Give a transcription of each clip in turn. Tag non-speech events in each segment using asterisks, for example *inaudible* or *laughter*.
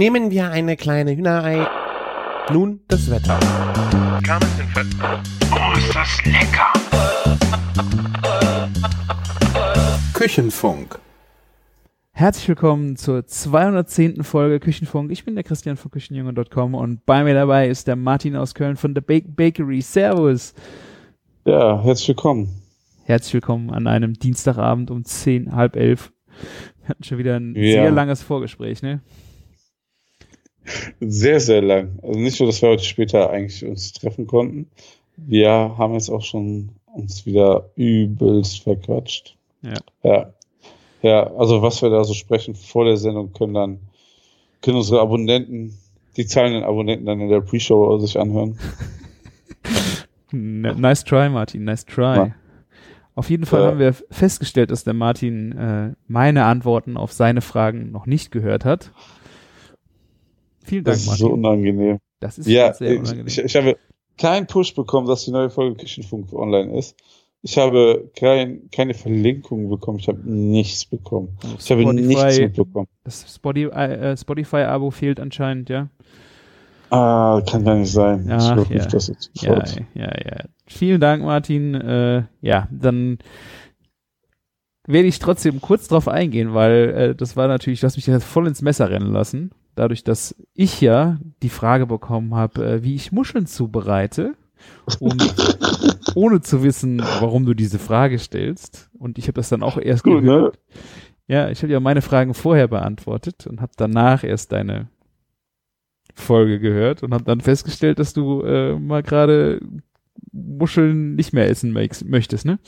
Nehmen wir eine kleine Hühnerei. Nun das Wetter. Oh, ist das lecker! Küchenfunk. Herzlich willkommen zur 210. Folge Küchenfunk. Ich bin der Christian von Küchenjunge.com und bei mir dabei ist der Martin aus Köln von The Bake Bakery. Servus. Ja, herzlich willkommen. Herzlich willkommen an einem Dienstagabend um 10, halb elf. Wir hatten schon wieder ein Ja. sehr langes Vorgespräch, ne? Sehr, sehr lang. Also nicht nur, dass wir heute später eigentlich uns treffen konnten. Wir haben jetzt auch schon uns wieder übelst verquatscht. Ja. Ja. Ja, also was wir da so sprechen vor der Sendung können dann, können unsere Abonnenten, die zahlenden Abonnenten dann in der Pre-Show sich anhören. *laughs* Nice try, Martin, nice try. Ja. Auf jeden Fall Ja. haben wir festgestellt, dass der Martin äh, meine Antworten auf seine Fragen noch nicht gehört hat. Vielen Dank, Das ist Martin. so unangenehm. das ist Ja, sehr ich, unangenehm. ich, ich habe keinen Push bekommen, dass die neue Folge Küchenfunk online ist. Ich habe kein, keine Verlinkung bekommen. Ich habe nichts bekommen. Ich habe nichts mitbekommen. Das Spotify, äh, Spotify-Abo fehlt anscheinend, ja. Ah, kann gar nicht sein. Ach, ich ja. das jetzt Ja, sofort. ja, ja. Vielen Dank, Martin. Äh, ja, dann werde ich trotzdem kurz drauf eingehen, weil äh, das war natürlich, du hast mich jetzt voll ins Messer rennen lassen. Dadurch, dass ich ja die Frage bekommen habe, äh, wie ich Muscheln zubereite. Und *laughs* ohne zu wissen, warum du diese Frage stellst. Und ich habe das dann auch erst Gut, gehört. ne? Ja, ich habe ja meine Fragen vorher beantwortet und habe danach erst deine Folge gehört und habe dann festgestellt, dass du äh, mal gerade Muscheln nicht mehr essen möch- möchtest, ne?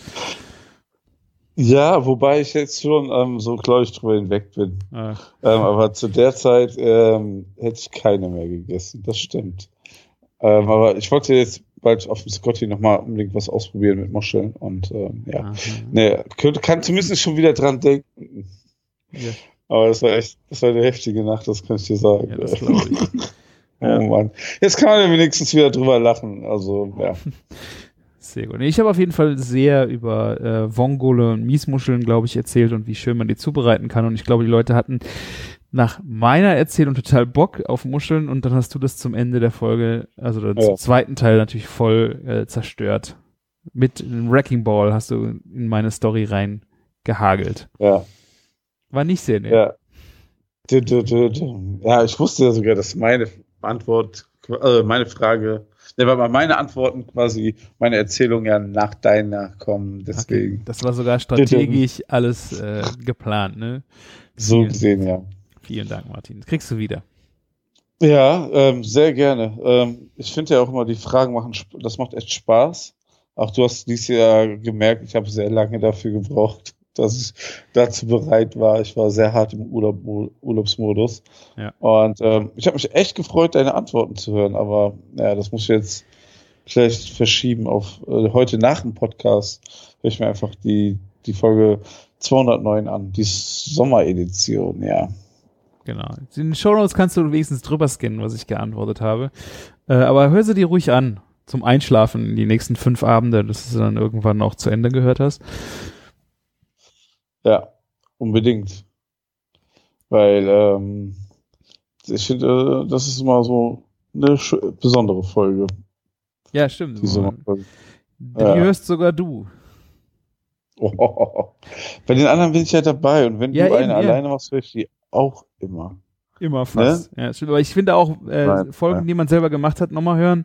Ja, wobei ich jetzt schon ähm, so, glaube ich, drüber hinweg bin. Ah, Ähm, aber zu der Zeit ähm, hätte ich keine mehr gegessen. Das stimmt. Ähm, aber ich wollte jetzt bald auf dem Scotty nochmal unbedingt was ausprobieren mit Muscheln. Und ähm, ja, aha. nee, könnte, kann zumindest schon wieder dran denken. Ja, Aber das war echt, das war eine heftige Nacht, das kann ich dir sagen. ja, das ich. *laughs* oh Mann. Jetzt kann man ja wenigstens wieder drüber lachen. Also, ja. *laughs* Sehr gut. Ich habe auf jeden Fall sehr über äh, Vongole und Miesmuscheln, glaube ich, erzählt und wie schön man die zubereiten kann. Und ich glaube, die Leute hatten nach meiner Erzählung total Bock auf Muscheln und dann hast du das zum Ende der Folge, also Ja. zum zweiten Teil natürlich voll äh, zerstört. Mit einem Wrecking Ball hast du in meine Story rein gehagelt. Ja. War nicht sehr nett. Ja. Ja, ich wusste ja sogar, dass meine Antwort, äh, meine Frage, ne, weil meine Antworten quasi, meine Erzählung ja nach deiner kommen, Okay. deswegen. Das war sogar strategisch *laughs* alles äh, geplant, ne? So Vielen- gesehen, ja. Vielen Dank, Martin. Das kriegst du wieder. Ja, ähm, sehr gerne. Ähm, ich finde ja auch immer, die Fragen machen, das macht echt Spaß. Auch du hast dieses Jahr gemerkt, ich habe sehr lange dafür gebraucht, dass ich dazu bereit war. Ich war sehr hart im Urlaub, Urlaubsmodus. Ja. Und ähm, ich habe mich echt gefreut, deine Antworten zu hören. Aber ja, das muss ich jetzt vielleicht verschieben auf äh, heute nach dem Podcast. Höre ich mir einfach die, die Folge 209 an, die Sommeredition, ja. Genau. In den Shownotes kannst du wenigstens drüber scannen, was ich geantwortet habe. Äh, aber hör sie dir ruhig an. Zum Einschlafen in die nächsten fünf Abende, dass du dann irgendwann auch zu Ende gehört hast. Ja, unbedingt. Weil ähm, ich finde, äh, das ist immer so eine besondere Folge, Ja, stimmt. die Sommerfolge. Die Ja. hörst sogar du. Oh, Bei den anderen bin ich ja dabei und wenn Ja, du eben, eine ja. alleine machst, höre ich die auch immer. Immer fast. Ja, stimmt. Aber ich finde auch äh, Nein, Folgen, ja. die man selber gemacht hat, nochmal hören.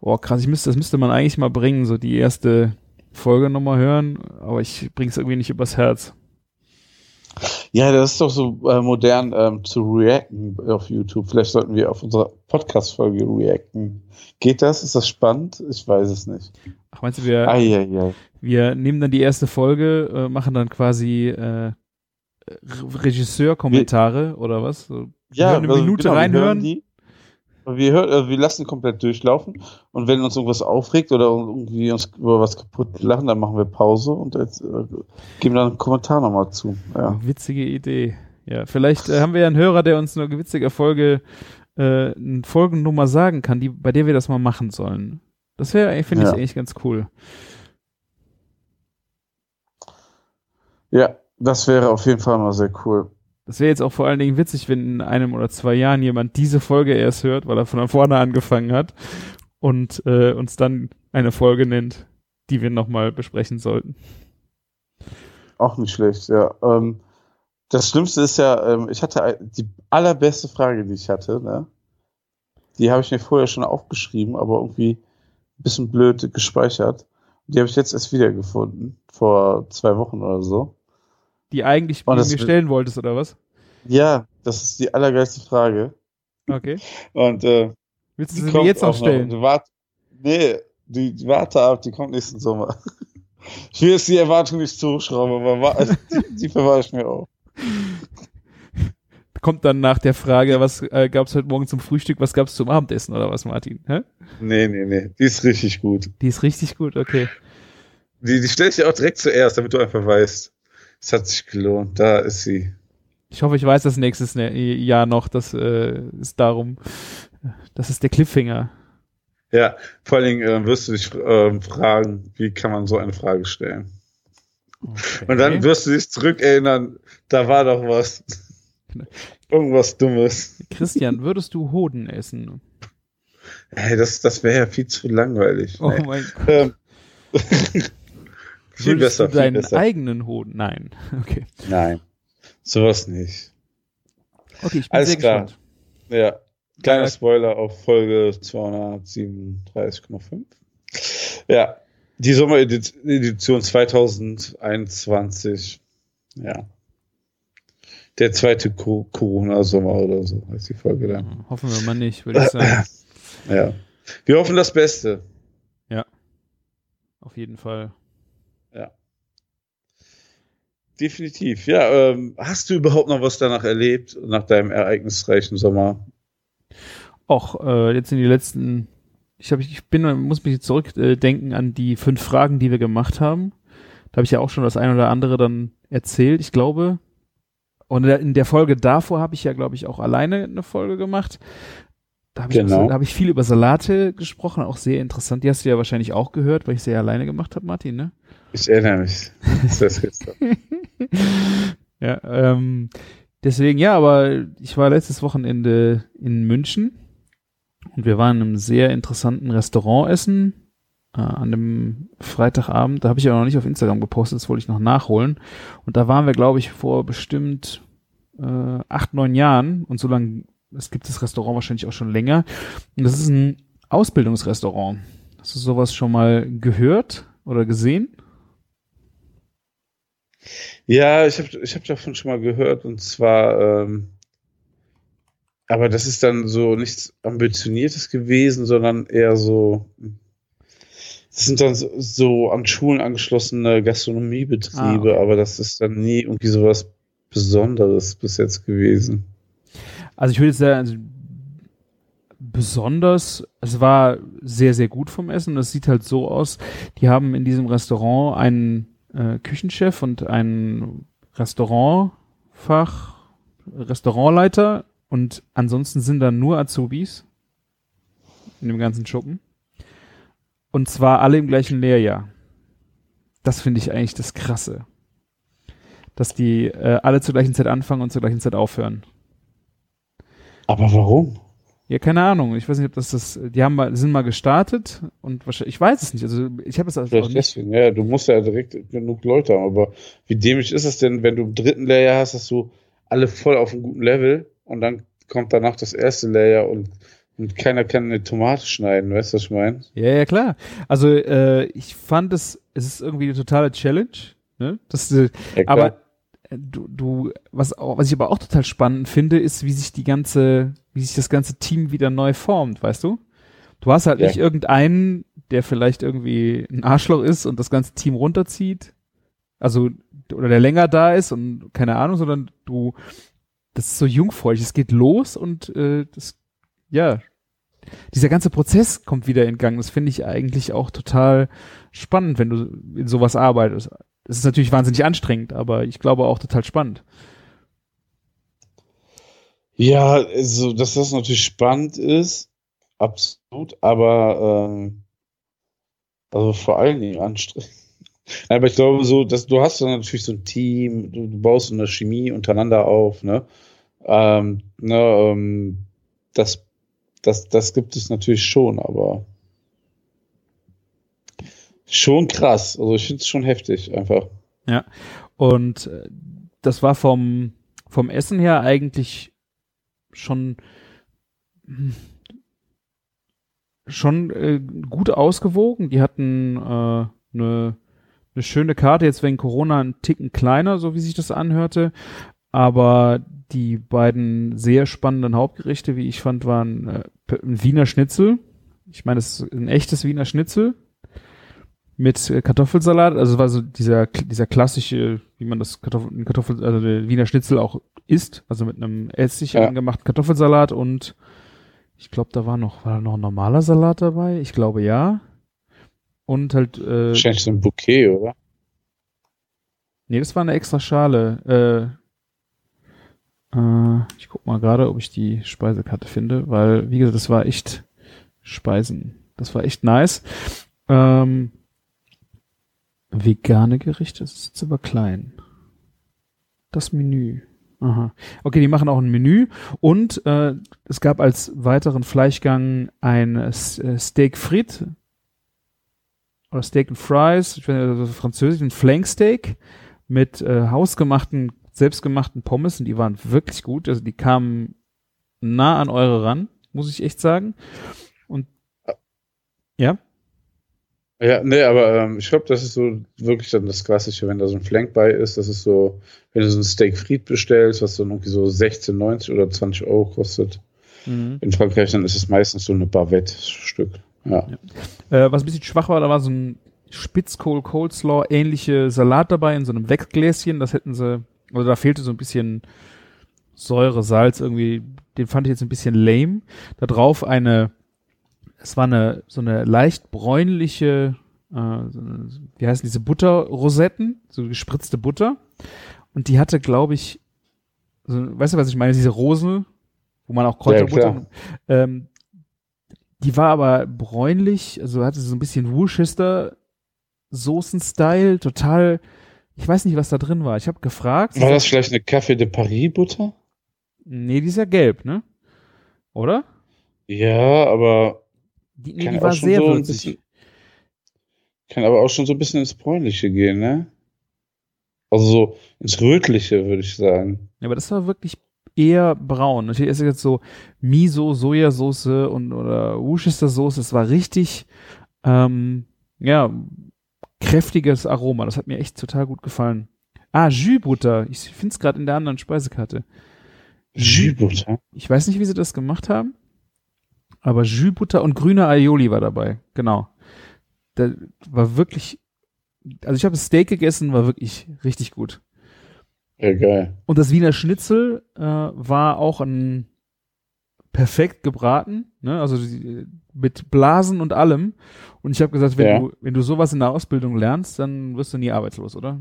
Oh, krass, ich müsste, das müsste man eigentlich mal bringen, so die erste Folge nochmal hören. Aber ich bring's irgendwie nicht übers Herz. Ja, das ist doch so äh, modern ähm, zu reacten auf YouTube. Vielleicht sollten wir auf unsere Podcast-Folge reacten. Geht das? Ist das spannend? Ich weiß es nicht. Ach, meinst du, wir, Eieiei. Wir nehmen dann die erste Folge, äh, machen dann quasi äh, Re- Regisseur-Kommentare oder was? So, Ja, eine also Minute genau, reinhören. Wir, hören, äh, wir lassen komplett durchlaufen und wenn uns irgendwas aufregt oder irgendwie uns über was kaputt lachen, dann machen wir Pause und jetzt, äh, geben dann einen Kommentar nochmal zu. Ja. Witzige Idee. Ja, vielleicht äh, haben wir ja einen Hörer, der uns eine witzige Folge, äh, eine Folgennummer sagen kann, die, bei der wir das mal machen sollen. Das wäre, finde ich, Ja. eigentlich ganz cool. ja, das wäre auf jeden Fall mal sehr cool. Das wäre jetzt auch vor allen Dingen witzig, wenn in einem oder zwei Jahren jemand diese Folge erst hört, weil er von vorne angefangen hat und äh, uns dann eine Folge nennt, die wir nochmal besprechen sollten. Auch nicht schlecht, ja. Ähm, das Schlimmste ist ja, ähm, ich hatte die allerbeste Frage, die ich hatte, ne? Die habe ich mir vorher schon aufgeschrieben, aber irgendwie ein bisschen blöd gespeichert. Die habe ich jetzt erst wiedergefunden, vor zwei Wochen oder so. Die eigentlich Oh, mir stellen wolltest, oder was? Ja, das ist die allergeilste Frage. Okay. Und äh, Willst du die sie mir jetzt noch auch stellen? Noch. Wart, nee, die, die warte ab, die kommt nächsten Sommer. Ich will jetzt die Erwartung nicht zuschrauben, aber wa- die, die verwahre ich mir auch. Kommt dann nach der Frage, was äh, gab es heute Morgen zum Frühstück, was gab es zum Abendessen oder was, Martin? Hä? Nee, nee, nee, die ist richtig gut. Die ist richtig gut, okay. Die, die stelle ich dir auch direkt zuerst, damit du einfach weißt, es hat sich gelohnt. Da ist sie. Ich hoffe, ich weiß das nächstes Ne- Jahr noch. Das äh, ist darum, das ist der Cliffhanger. Ja, vor allen Dingen äh, wirst du dich ähm, fragen, wie kann man so eine Frage stellen? Okay. Und dann wirst du dich zurückerinnern, da war doch was. *laughs* Irgendwas Dummes. Christian, würdest du Hoden essen? Hey, das, das wäre ja viel zu langweilig. Oh Nee. mein Gott. Ähm, *laughs* viel besser, du viel deinen besser. eigenen Hoden? Nein. *laughs* Okay. Nein, sowas nicht. Okay, ich bin Alles sehr klar. gespannt. Ja, kleiner Ja. Spoiler auf Folge 237,5. Ja, die Sommeredition 2021. Ja. Der zweite Co- Corona-Sommer oder so heißt die Folge dann. Hoffen wir mal nicht, würde ich sagen. *laughs* Ja. Wir hoffen das Beste. Auf jeden Fall. Definitiv. Ja, ähm, hast du überhaupt noch was danach erlebt, nach deinem ereignisreichen Sommer? Auch äh, jetzt in die letzten, ich habe, ich bin, muss mich zurückdenken äh, an die fünf Fragen, die wir gemacht haben. Da habe ich ja auch schon das eine oder andere dann erzählt, ich glaube. Und in der Folge davor habe ich ja, glaube ich, auch alleine eine Folge gemacht. Da habe ich, Genau. so- da habe ich viel über Salate gesprochen, auch sehr interessant. Die hast du ja wahrscheinlich auch gehört, weil ich sie ja alleine gemacht habe, Martin, ne? Ich erinnere mich. Das ist gestern. *laughs* Ja, ähm, deswegen, ja, aber ich war letztes Wochenende in München und wir waren in einem sehr interessanten Restaurant essen äh, an dem Freitagabend. Da habe ich ja noch nicht auf Instagram gepostet, das wollte ich noch nachholen. Und da waren wir, glaube ich, vor bestimmt äh, acht, neun Jahren und so lange, es gibt das Restaurant wahrscheinlich auch schon länger. Und das ist ein Ausbildungsrestaurant. Hast du sowas schon mal gehört oder gesehen? Ja, ich habe ich hab davon schon mal gehört und zwar, ähm, aber das ist dann so nichts Ambitioniertes gewesen, sondern eher so, das sind dann so, so an Schulen angeschlossene Gastronomiebetriebe, Ah, okay. aber das ist dann nie irgendwie sowas Besonderes bis jetzt gewesen. Also ich würde jetzt sagen, also besonders, es war sehr, sehr gut vom Essen. Das sieht halt so aus, die haben in diesem Restaurant einen äh, Küchenchef und einen Restaurantfach, Restaurantleiter und ansonsten sind da nur Azubis in dem ganzen Schuppen. Und zwar alle im gleichen Lehrjahr. Das finde ich eigentlich das Krasse. Dass die äh, alle zur gleichen Zeit anfangen und zur gleichen Zeit aufhören. Aber warum? Ja, keine Ahnung. Ich weiß nicht, ob das das. Die haben mal, sind mal gestartet und wahrscheinlich. Ich weiß es nicht. Also ich habe es also Vielleicht deswegen, ja, du musst ja direkt genug Leute haben, aber wie dämlich ist es denn, wenn du im dritten Layer hast, dass du alle voll auf einem guten Level und dann kommt danach das erste Layer und, und keiner kann eine Tomate schneiden, weißt du, was ich meine? Ja, ja, klar. Also äh, ich fand es, es ist irgendwie eine totale Challenge. Ne? Das, äh, Ja, aber du, du, was, auch, was ich aber auch total spannend finde, ist, wie sich die ganze, wie sich das ganze Team wieder neu formt, weißt du? Du hast halt Ja. nicht irgendeinen, der vielleicht irgendwie ein Arschloch ist und das ganze Team runterzieht. Also, oder der länger da ist und keine Ahnung, sondern du, das ist so jungfräulich, es geht los und äh, das, ja, dieser ganze Prozess kommt wieder in Gang. Das finde ich eigentlich auch total spannend, wenn du in sowas arbeitest. Es ist natürlich wahnsinnig anstrengend, aber ich glaube auch total spannend. Ja, also, dass das natürlich spannend ist, absolut, aber ähm, also vor allen Dingen anstrengend. *laughs* Aber ich glaube so, dass du hast dann natürlich so ein Team, du, du baust so eine Chemie untereinander auf, ne? Ähm, ne ähm, das, das, das gibt es natürlich schon, aber schon krass. Also ich finde es schon heftig, einfach. Ja. Und äh, das war vom, vom Essen her eigentlich schon schon äh, gut ausgewogen. Die hatten äh, eine eine schöne Karte, jetzt wegen Corona ein Ticken kleiner, so wie sich das anhörte. Aber die beiden sehr spannenden Hauptgerichte, wie ich fand, waren äh, ein Wiener Schnitzel. Ich meine, es ist ein echtes Wiener Schnitzel mit Kartoffelsalat. Also war so dieser dieser klassische, wie man das Kartoffel, Kartoffel also der Wiener Schnitzel auch isst, also mit einem Essig ja. angemachten Kartoffelsalat und ich glaube, da war noch war da noch ein normaler Salat dabei. Ich glaube ja. Und halt. Äh, Wahrscheinlich so ein Bouquet, oder? Nee, das war eine extra Schale. Äh, äh, ich guck mal gerade, ob ich die Speisekarte finde, weil, wie gesagt, das war echt Speisen. Das war echt nice. Ähm, vegane Gerichte, das ist jetzt aber klein. Das Menü. Aha. Okay, die machen auch ein Menü und äh, es gab als weiteren Fleischgang ein äh, Steak frit oder Steak and Fries, ich finde also französisch, ein Flanksteak mit äh, hausgemachten, selbstgemachten Pommes und die waren wirklich gut. Also die kamen nah an eure ran, muss ich echt sagen. Und ja. Ja, nee, aber ähm, ich glaube, das ist so wirklich dann das Klassische, wenn da so ein Flank bei ist. Das ist so, wenn du so ein Steak Fried bestellst, was dann irgendwie so 16,90 oder 20 Euro kostet. Mhm. In Frankreich, dann ist es meistens so eine Bavette-Stück. Ja. ja. Äh, was ein bisschen schwach war, da war so ein Spitzkohl Coleslaw ähnliche Salat dabei in so einem Weggläschen. Das hätten sie, also da fehlte so ein bisschen Säure, Salz irgendwie. Den fand ich jetzt ein bisschen lame. Da drauf eine, es war eine so eine leicht bräunliche, äh, wie heißen diese Butterrosetten, so gespritzte Butter. Und die hatte, glaube ich, so, weißt du, was ich meine? Diese Rose, wo man auch Kräuterbutter. Ja, ähm, die war aber bräunlich, also hatte so ein bisschen Worcester Soßen-Style, total, ich weiß nicht, was da drin war. Ich habe gefragt. War das vielleicht eine Café de Paris Butter? Nee, die ist ja gelb, ne? Oder? Ja, aber die, nee, die war sehr so würzig. Bisschen, kann aber auch schon so ein bisschen ins Bräunliche gehen, ne? Also so ins Rötliche, würde ich sagen. Ja, aber das war wirklich eher braun. Natürlich ist jetzt so Miso, Sojasauce und oder Worcestershire-Soße. Es war richtig, ähm, ja, kräftiges Aroma. Das hat mir echt total gut gefallen. Ah, Jus-Butter. Ich finde es gerade in der anderen Speisekarte. Jus-Butter? Ich weiß nicht, wie sie das gemacht haben, aber Jus-Butter und grüne Aioli war dabei. Genau. Da war wirklich, also ich habe Steak gegessen, war wirklich richtig gut. Ja, geil. Und das Wiener Schnitzel äh, war auch ein perfekt gebraten, ne? also die, mit Blasen und allem. Und ich habe gesagt, wenn, ja. du, wenn du sowas in der Ausbildung lernst, dann wirst du nie arbeitslos, oder?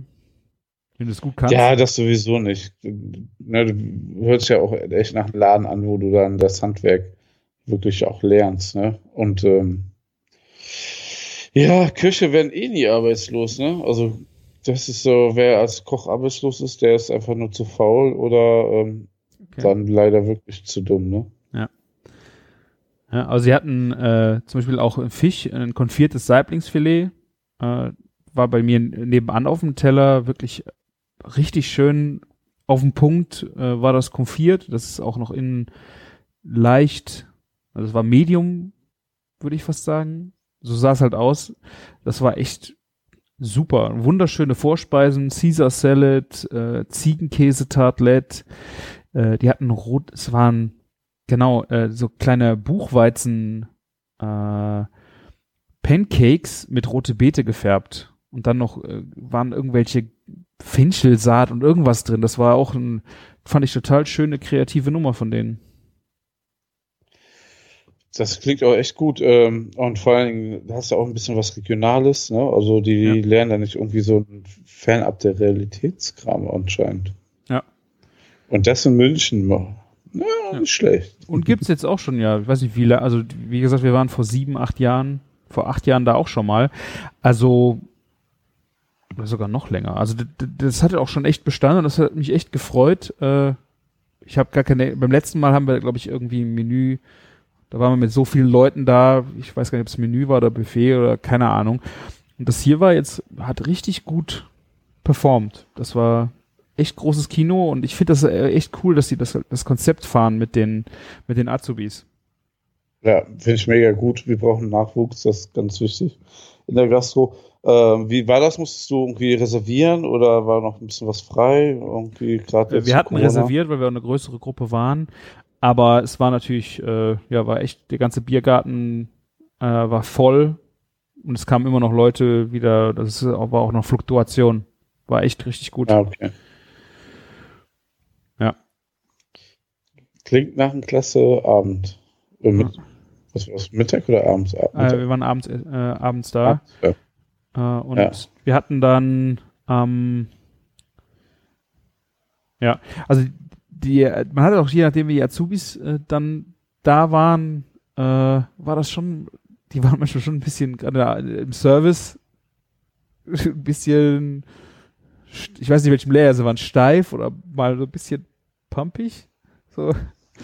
Wenn du es gut kannst. Ja, das sowieso nicht. Du, ne, du hörst ja auch echt nach einem Laden an, wo du dann das Handwerk wirklich auch lernst. Ne? Und ähm, ja, Köche werden eh nie arbeitslos. Ne? Also das ist so, wer als Koch arbeitslos ist, der ist einfach nur zu faul oder ähm, okay. dann leider wirklich zu dumm, ne? Ja. ja also sie hatten äh, zum Beispiel auch Fisch, ein konfiertes Saiblingsfilet, äh, war bei mir nebenan auf dem Teller wirklich richtig schön auf dem Punkt äh, war das konfiert. Das ist auch noch in leicht, also es war Medium, würde ich fast sagen. So sah es halt aus. Das war echt super. Wunderschöne Vorspeisen, Caesar Salad, äh, Ziegenkäse-Tartlet. Äh, die hatten rot, es waren genau äh, so kleine Buchweizen äh, Pancakes mit rote Beete gefärbt. Und dann noch äh, waren irgendwelche Fenchelsaat und irgendwas drin. Das war auch ein, fand ich total schöne kreative Nummer von denen. Das klingt auch echt gut. Ähm, und vor allen Dingen hast du auch ein bisschen was Regionales. Ne? Also die ja. lernen da nicht irgendwie so ein Fernab der Realitätskram anscheinend. Ja. Und das in München. Ja, ja. nicht schlecht. Und gibt's jetzt auch schon, ja, ich weiß nicht wie, also wie gesagt, wir waren vor sieben, acht Jahren, vor acht Jahren da auch schon mal. Also oder sogar noch länger. Also das, das hat auch schon echt bestanden und das hat mich echt gefreut. Äh, ich habe gar keine, beim letzten Mal haben wir, glaube ich, irgendwie ein Menü, da waren wir mit so vielen Leuten da, ich weiß gar nicht, ob es Menü war oder Buffet oder keine Ahnung. Und das hier war jetzt, hat richtig gut performt. Das war echt großes Kino und ich finde das äh, echt cool, dass sie das, das Konzept fahren mit den, mit den Azubis. Ja, finde ich mega gut. Wir brauchen Nachwuchs, das ist ganz wichtig in der Gastro. Ähm, wie war das? Musstest du irgendwie reservieren oder war noch ein bisschen was frei? Irgendwie gerade wir hatten Corona? reserviert, weil wir eine größere Gruppe waren. Aber es war natürlich, äh, ja, war echt, der ganze Biergarten äh, war voll und es kamen immer noch Leute wieder, das war auch noch Fluktuation. War echt richtig gut. Ah, okay. Ja. Klingt nach einem klasse Abend. Äh, mit, ja. Was war das, Mittag oder abends? Äh, wir waren abends, äh, abends da. Ja. Äh, und ja. wir hatten dann, ähm, ja, also die, man hat auch je nachdem, wie die Azubis äh, dann da waren, äh, war das schon, die waren manchmal schon ein bisschen, gerade im Service, *laughs* ein bisschen, ich weiß nicht, welchem Layer sie waren, steif oder mal so ein bisschen pumpig. So.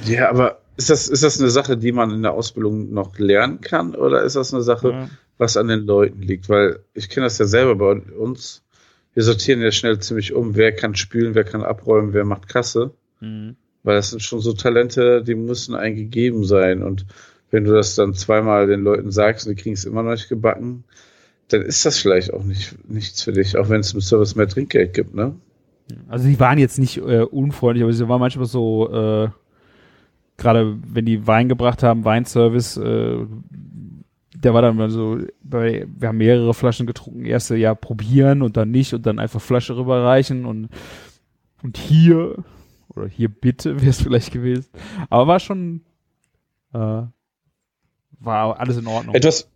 Ja, aber ist das, ist das eine Sache, die man in der Ausbildung noch lernen kann oder ist das eine Sache, ja. was an den Leuten liegt? Weil ich kenne das ja selber bei uns. Wir sortieren ja schnell ziemlich um, wer kann spülen, wer kann abräumen, wer macht Kasse. Mhm. Weil das sind schon so Talente, die müssen eingegeben sein. Und wenn du das dann zweimal den Leuten sagst und die kriegen es immer noch nicht gebacken, dann ist das vielleicht auch nicht, nichts für dich, auch wenn es im Service mehr Trinkgeld gibt, ne? Also die waren jetzt nicht äh, unfreundlich, aber sie waren manchmal so, äh, gerade wenn die Wein gebracht haben, Weinservice, äh, der war dann mal so, bei, wir haben mehrere Flaschen getrunken, erste ja probieren und dann nicht und dann einfach Flasche rüberreichen und, und hier, oder hier bitte wäre es vielleicht gewesen. Aber war schon, äh, war alles in Ordnung. Etwas,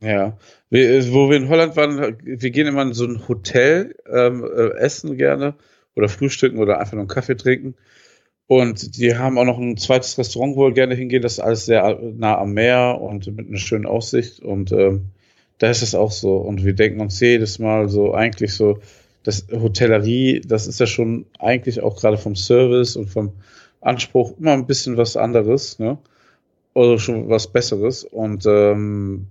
ja. Wir, wo wir in Holland waren, wir gehen immer in so ein Hotel, ähm, äh, essen gerne oder frühstücken oder einfach nur einen Kaffee trinken. Und die haben auch noch ein zweites Restaurant, wo wir gerne hingehen. Das ist alles sehr nah am Meer und mit einer schönen Aussicht. Und ähm, da ist es auch so. Und wir denken uns jedes Mal so, eigentlich so, das Hotellerie, das ist ja schon eigentlich auch gerade vom Service und vom Anspruch immer ein bisschen was anderes, ne? Oder schon was Besseres. Und ähm,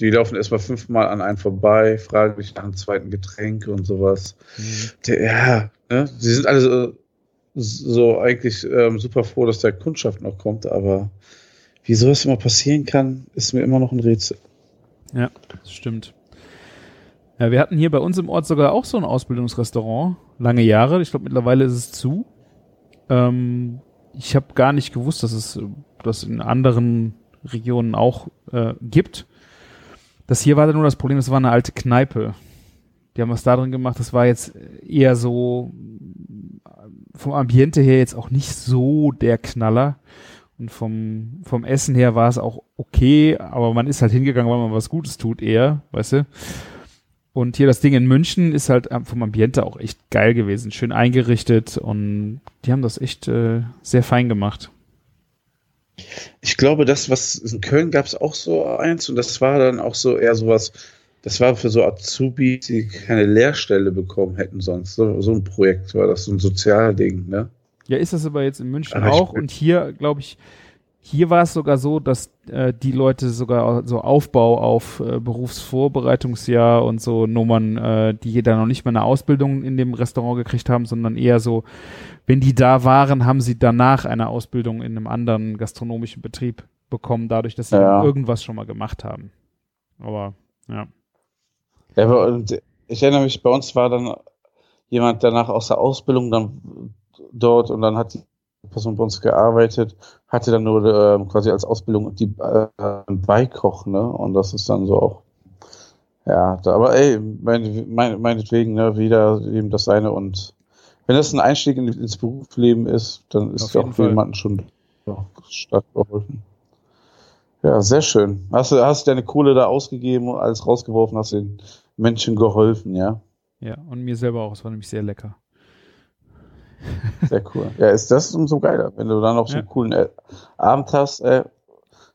die laufen erstmal fünfmal an einen vorbei, fragen mich nach einem zweiten Getränk und sowas. Mhm. Der, ja, ne? Sie sind alle so, so eigentlich ähm, super froh, dass der Kundschaft noch kommt, aber wie sowas immer passieren kann, ist mir immer noch ein Rätsel. Ja, das stimmt. Ja, wir hatten hier bei uns im Ort sogar auch so ein Ausbildungsrestaurant, lange Jahre. Ich glaube, mittlerweile ist es zu. Ähm, ich habe gar nicht gewusst, dass es das in anderen Regionen auch äh, gibt. Das hier war dann nur das Problem, das war eine alte Kneipe. Die haben was da drin gemacht, das war jetzt eher so vom Ambiente her jetzt auch nicht so der Knaller. Und vom, vom Essen her war es auch okay, aber man ist halt hingegangen, weil man was Gutes tut eher, weißt du. Und hier das Ding in München ist halt vom Ambiente auch echt geil gewesen, schön eingerichtet und die haben das echt äh, sehr fein gemacht. Ich glaube, das, was in Köln gab es auch so eins und das war dann auch so eher sowas, das war für so Azubis, die keine Lehrstelle bekommen hätten sonst. So, so ein Projekt war das, so ein Sozialding, ne? Ja, ist das aber jetzt in München Ach, auch. Und hier, glaube ich, hier war es sogar so, dass äh, die Leute sogar so Aufbau auf äh, Berufsvorbereitungsjahr und so Nummern, äh, die da noch nicht mal eine Ausbildung in dem Restaurant gekriegt haben, sondern eher so, wenn die da waren, haben sie danach eine Ausbildung in einem anderen gastronomischen Betrieb bekommen, dadurch, dass sie ja. irgendwas schon mal gemacht haben. Aber ja. Ja, und ich erinnere mich, bei uns war dann jemand danach aus der Ausbildung dann dort und dann hat die Person bei uns gearbeitet, hatte dann nur äh, quasi als Ausbildung die äh, Beikoch, ne? Und das ist dann so auch, ja, da, aber ey, mein, mein, meinetwegen, ne, wieder eben das seine und wenn das ein Einstieg in, ins Berufsleben ist, dann ist auch für jemanden schon ja, stark geholfen. Ja, sehr schön. Hast du, hast du deine Kohle da ausgegeben und alles rausgeworfen, hast den Menschen geholfen, ja? Ja, und mir selber auch. Es war nämlich sehr lecker. Sehr cool. Ja, ist das umso geiler, wenn du dann noch so einen coolen äh, Abend hast. Äh,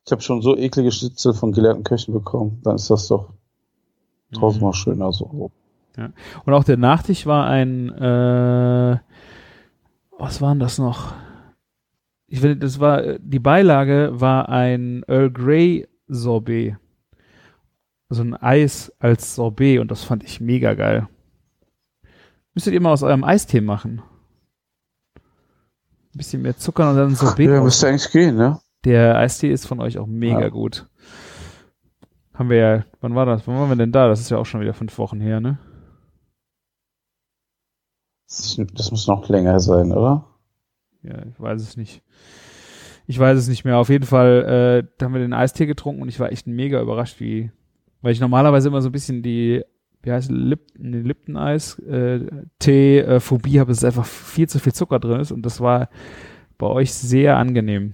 ich habe schon so eklige Schnitzel von gelernten Köchen bekommen. Dann ist das doch tausendmal mhm. schöner so. Ja. Und auch der Nachtisch war ein, äh, was waren das noch? Ich finde, das war, die Beilage war ein Earl Grey Sorbet. So ein Eis als Sorbet und das fand ich mega geil. Müsstet ihr mal aus eurem Eistee machen. Bisschen mehr Zucker und dann Sorbet. Ja, müsste eigentlich gehen, ne? Der Eistee ist von euch auch mega Ja. gut. Haben wir ja, wann war das? Wann waren wir denn da? Das ist ja auch schon wieder fünf Wochen her, ne? Das muss noch länger sein, oder? Ja, ich weiß es nicht. Ich weiß es nicht mehr. Auf jeden Fall, äh, da haben wir den Eistee getrunken und ich war echt mega überrascht, wie, weil ich normalerweise immer so ein bisschen die, wie heißt es, Lip, nee, Lipton-Eis, äh, Tee, äh, Phobie habe, dass es einfach viel zu viel Zucker drin ist und das war bei euch sehr angenehm.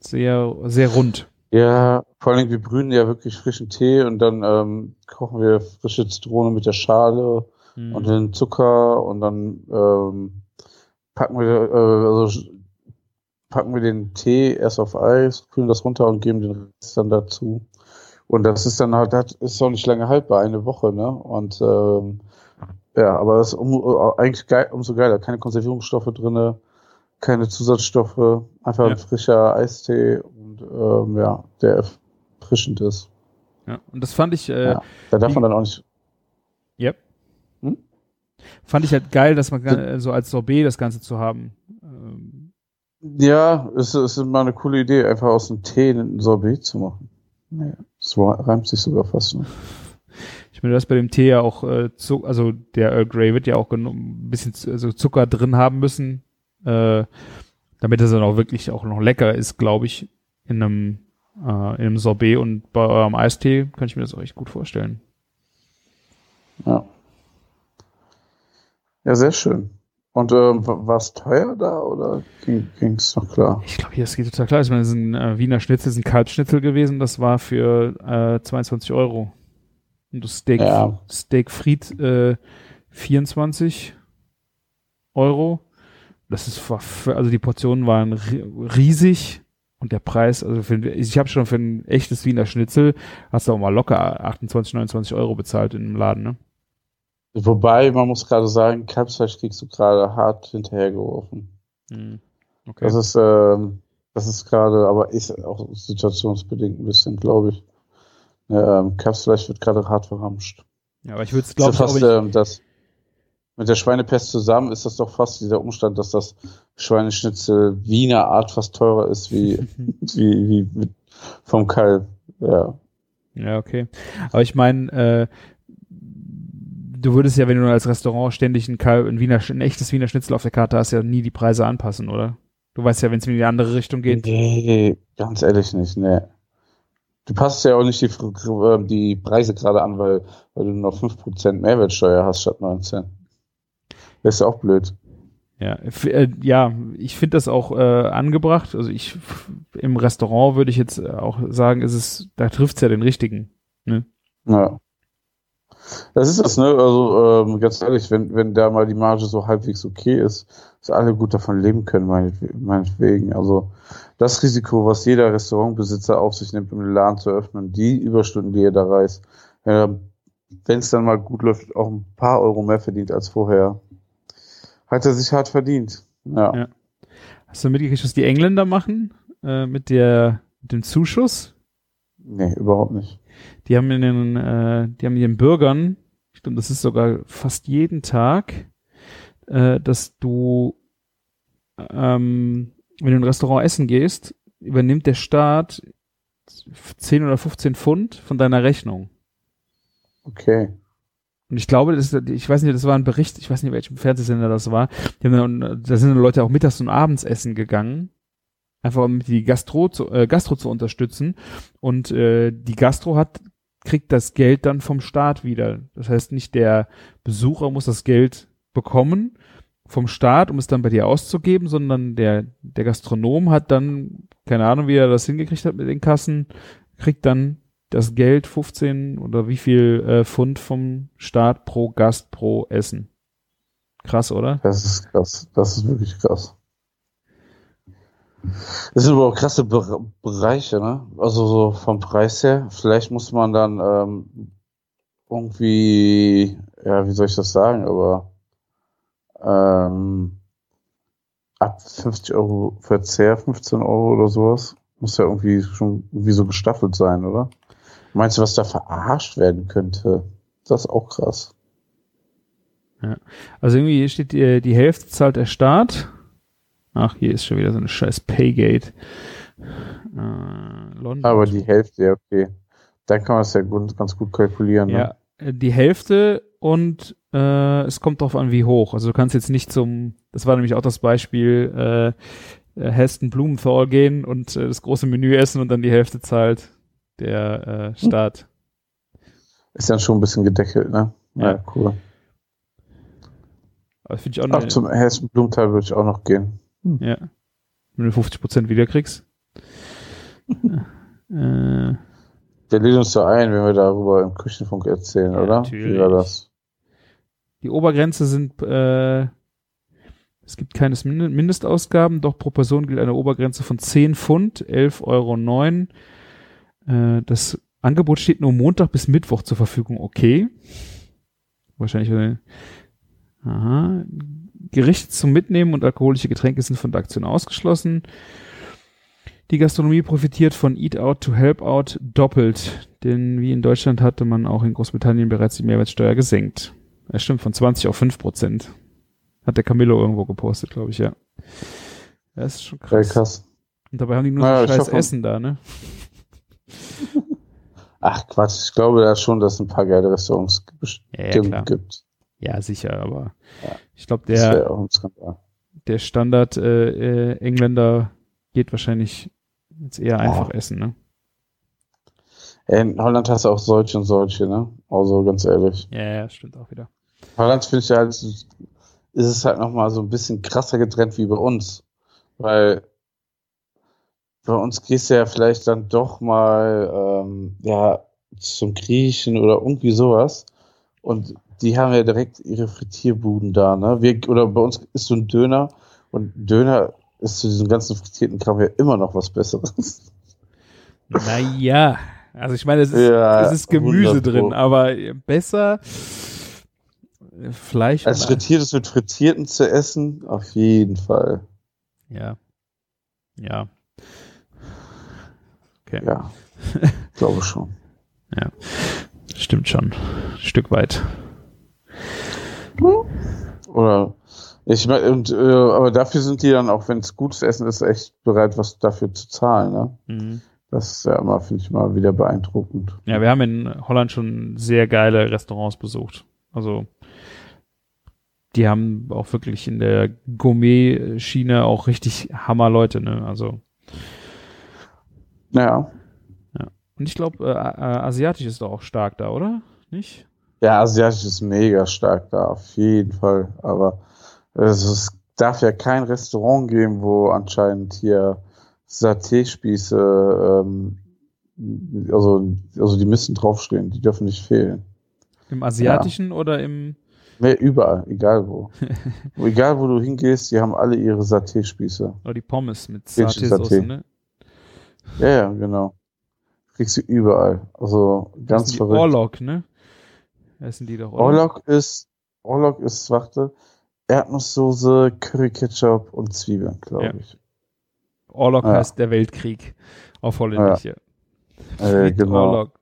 Sehr, sehr rund. Ja, vor allem wir brühen ja wirklich frischen Tee und dann ähm, kochen wir frische Zitrone mit der Schale Mhm. und den Zucker und dann ähm, packen wir äh, also packen wir den Tee erst auf Eis, kühlen das runter und geben den Rest dann dazu. Und das ist dann halt, das ist auch nicht lange haltbar, eine Woche, ne? Und ähm, ja, aber das ist um, eigentlich geil, umso geiler. Keine Konservierungsstoffe drinne, keine Zusatzstoffe, einfach Ja. ein frischer Eistee und ähm, ja, der erfrischend ist. ja. Und das fand ich, äh, Ja. Da darf man dann auch nicht. Yep. Hm? Fand ich halt geil, dass man äh, so als Sorbet das Ganze zu haben. Ähm, Ja, es es ist mal eine coole Idee, einfach aus dem Tee ein Sorbet zu machen. Ja, das reimt sich sogar fast. Ne? Ich meine, du hast bei dem Tee ja auch äh, Zucker, also der Earl Grey wird ja auch ein bisschen zu- also Zucker drin haben müssen, äh, damit es dann auch wirklich auch noch lecker ist, glaube ich, in einem, äh, in einem Sorbet und bei eurem Eistee kann ich mir das auch echt gut vorstellen. Ja. Ja, sehr schön. Und ähm, war es teuer da oder ging es noch klar? Ich glaube, hier, das geht total klar. Ich meine, das ist ein äh, Wiener Schnitzel, das ist ein Kalbsschnitzel gewesen, das war für äh, 22 Euro. Und das Steak, Ja. Steak Fried äh, 24 Euro. Das ist für, also die Portionen waren ri- riesig und der Preis, also für, ich habe schon für ein echtes Wiener Schnitzel, hast du auch mal locker 28, 29 Euro bezahlt in einem Laden, ne? Wobei, man muss gerade sagen, Kalbsfleisch kriegst du gerade hart hinterhergeworfen. Hm. Okay. Das ist, ähm, das ist gerade, aber ist auch situationsbedingt ein bisschen, glaube ich. Ähm, Kalbsfleisch wird gerade hart verramscht. ja, aber ich würde es, glaube ich, nicht, ähm, das, mit der Schweinepest zusammen ist das doch fast dieser Umstand, dass das Schweineschnitzel Wiener Art fast teurer ist wie, *laughs* wie, wie vom Kalb. Ja. Ja, okay. Aber ich meine, äh, du würdest ja, wenn du als Restaurant ständig ein, ein, Wiener, ein echtes Wiener Schnitzel auf der Karte hast, ja nie die Preise anpassen, oder? Du weißt ja, wenn es in die andere Richtung geht. Nee, ganz ehrlich nicht, nee. Du passt ja auch nicht die, äh, die Preise gerade an, weil, weil du nur 5% Mehrwertsteuer hast statt 19. Das ist ja auch blöd. Ja, äh, ja ich finde das auch äh, angebracht. Also ich im Restaurant würde ich jetzt auch sagen, ist es, da trifft es ja den richtigen. Ja. Das ist das, ne? Also ähm, ganz ehrlich, wenn, wenn da mal die Marge so halbwegs okay ist, dass alle gut davon leben können, meinetwe- meinetwegen. Also das Risiko, was jeder Restaurantbesitzer auf sich nimmt, um den Laden zu öffnen, die Überstunden, die er da reißt, wenn es dann mal gut läuft, auch ein paar Euro mehr verdient als vorher, hat er sich hart verdient. Ja. Ja. Hast du mitgekriegt, was die Engländer machen äh, mit der mit dem Zuschuss? Nee, überhaupt nicht. Die haben in den, äh, die haben ihren Bürgern, ich glaube, das ist sogar fast jeden Tag, äh, dass du, ähm, wenn du in ein Restaurant essen gehst, übernimmt der Staat 10 oder 15 Pfund von deiner Rechnung. Okay. Und ich glaube, das ich weiß nicht, das war ein Bericht, ich weiß nicht, welchem Fernsehsender das war. Haben da sind dann Leute auch mittags und abends essen gegangen. Einfach um die Gastro zu, äh, Gastro zu unterstützen. Und äh, die Gastro hat, kriegt das Geld dann vom Staat wieder. Das heißt, nicht der Besucher muss das Geld bekommen vom Staat, um es dann bei dir auszugeben, sondern der, der Gastronom hat dann, keine Ahnung, wie er das hingekriegt hat mit den Kassen, kriegt dann das Geld 15 oder wie viel äh, Pfund vom Staat pro Gast pro Essen. Krass, oder? Das ist krass. Das ist wirklich krass. Das sind aber auch krasse Be Bereiche, ne? Also so vom Preis her. Vielleicht muss man dann ähm, irgendwie, ja, wie soll ich das sagen, aber ähm, ab 50 Euro Verzehr, 15 Euro oder sowas, muss ja irgendwie schon irgendwie so gestaffelt sein, oder? Meinst du, was da verarscht werden könnte? Das ist auch krass. Ja. Also irgendwie steht, die, die Hälfte zahlt der Staat. Ach, hier ist schon wieder so eine scheiß Paygate. Äh, London. Aber die Hälfte, ja, okay. Dann kann man es ja gut, ganz gut kalkulieren. Ne? Ja, äh, die Hälfte und äh, es kommt drauf an, wie hoch. Also du kannst jetzt nicht zum, das war nämlich auch das Beispiel, äh, äh Heston Blumenthal gehen und äh, das große Menü essen und dann die Hälfte zahlt der äh, Staat. Ist dann schon ein bisschen gedeckelt, ne? Ja, ja cool. Aber finde ich auch Ach, zum Heston Blumenthal würde ich auch noch gehen. Hm. Ja. Wenn du 50 Prozent wiederkriegst. *laughs* äh, der lädt uns so ein, wenn wir darüber im Küchenfunk erzählen, ja, oder? Natürlich. Wie war das? Die Obergrenze sind, äh, es gibt keine Mindestausgaben, doch pro Person gilt eine Obergrenze von 10 Pfund, 11,09 Euro. Äh, das Angebot steht nur Montag bis Mittwoch zur Verfügung, okay. Wahrscheinlich, äh, aha. Gerichte zum Mitnehmen und alkoholische Getränke sind von der Aktion ausgeschlossen. Die Gastronomie profitiert von Eat Out to Help Out doppelt, denn wie in Deutschland hatte man auch in Großbritannien bereits die Mehrwertsteuer gesenkt. Das stimmt, von 20 auf 5 Prozent. Hat der Camillo irgendwo gepostet, glaube ich, ja. Das ist schon krass. Sehr krass. Und dabei haben die nur naja, so scheiß Essen da, ne? Ach Quatsch, ich glaube da schon, dass es ein paar geile Restaurants bestimmt ja, gibt. Ja, sicher, aber ja, ich glaube, der, der Standard äh, äh, Engländer geht wahrscheinlich jetzt eher einfach oh. essen, ne? In Holland hast du auch solche und solche, ne? Also ganz ehrlich. Ja, ja, stimmt auch wieder. Holland finde ich halt, ist es halt nochmal so ein bisschen krasser getrennt wie bei uns. Weil bei uns gehst du ja vielleicht dann doch mal ähm, ja, zum Griechen oder irgendwie sowas. Und die haben ja direkt ihre Frittierbuden da, ne? Wir, oder bei uns ist so ein Döner und Döner ist zu diesem ganzen frittierten Kram ja immer noch was Besseres. Naja, also ich meine, es ist, ja, es ist Gemüse drin, aber besser Fleisch. Als frittiertes mit Frittierten zu essen, auf jeden Fall. Ja. Ja. Okay. Ja. *laughs* glaube schon. Ja. Stimmt schon. Ein Stück weit. Oder ich meine, und, äh, aber dafür sind die dann auch, wenn es gutes Essen ist, echt bereit, was dafür zu zahlen. Ne? Mhm. Das ist ja immer, finde ich mal wieder beeindruckend. Ja, wir haben in Holland schon sehr geile Restaurants besucht. Also die haben auch wirklich in der Gourmet-Schiene auch richtig Hammer-Leute, ne? Also. Ja. ja. Und ich glaube, äh, äh, asiatisch ist doch auch stark da, oder? Nicht? Ja, asiatisch ist mega stark da, auf jeden Fall. Aber es darf ja kein Restaurant geben, wo anscheinend hier Saté-Spieße, ähm, also, also die müssen draufstehen, die dürfen nicht fehlen. Im asiatischen ja. oder im Nee, überall, egal wo. *laughs* egal wo du hingehst, die haben alle ihre Saté-Spieße. Oder die Pommes mit Saté-Soße, ne? Ja, ja, genau. Kriegst du überall. Also ganz das verrückt. Orlok, ne? Essen die doch, oder? Orlok ist, Orlok ist, warte, Erdnusssoße, Curry Ketchup und Zwiebeln, glaube ja. ich. Orlok ja. heißt der Weltkrieg auf Holländisch, ja. Äh, genau. Orlok.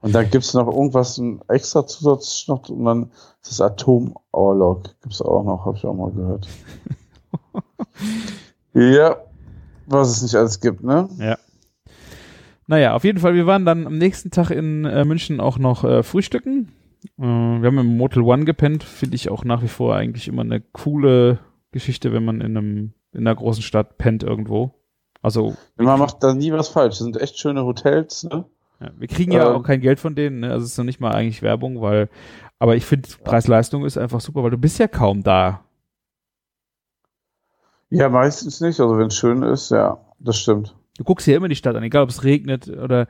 Und dann gibt es noch irgendwas, ein extra Zusatz noch, und dann das Atom-Orlog gibt es auch noch, habe ich auch mal gehört. *laughs* ja, was es nicht alles gibt, ne? Ja. Naja, auf jeden Fall, wir waren dann am nächsten Tag in äh, München auch noch äh, frühstücken. Äh, wir haben im Motel One gepennt, finde ich auch nach wie vor eigentlich immer eine coole Geschichte, wenn man in einem in einer großen Stadt pennt irgendwo. Also man macht da nie was falsch. Das sind echt schöne Hotels, ne? Ja, wir kriegen ja ähm, auch kein Geld von denen, ne? also es ist noch nicht mal eigentlich Werbung, weil, aber ich finde, Preis-Leistung ist einfach super, weil du bist ja kaum da. Ja, meistens nicht, also wenn es schön ist, ja, das stimmt. Du guckst ja immer die Stadt an, egal ob es regnet oder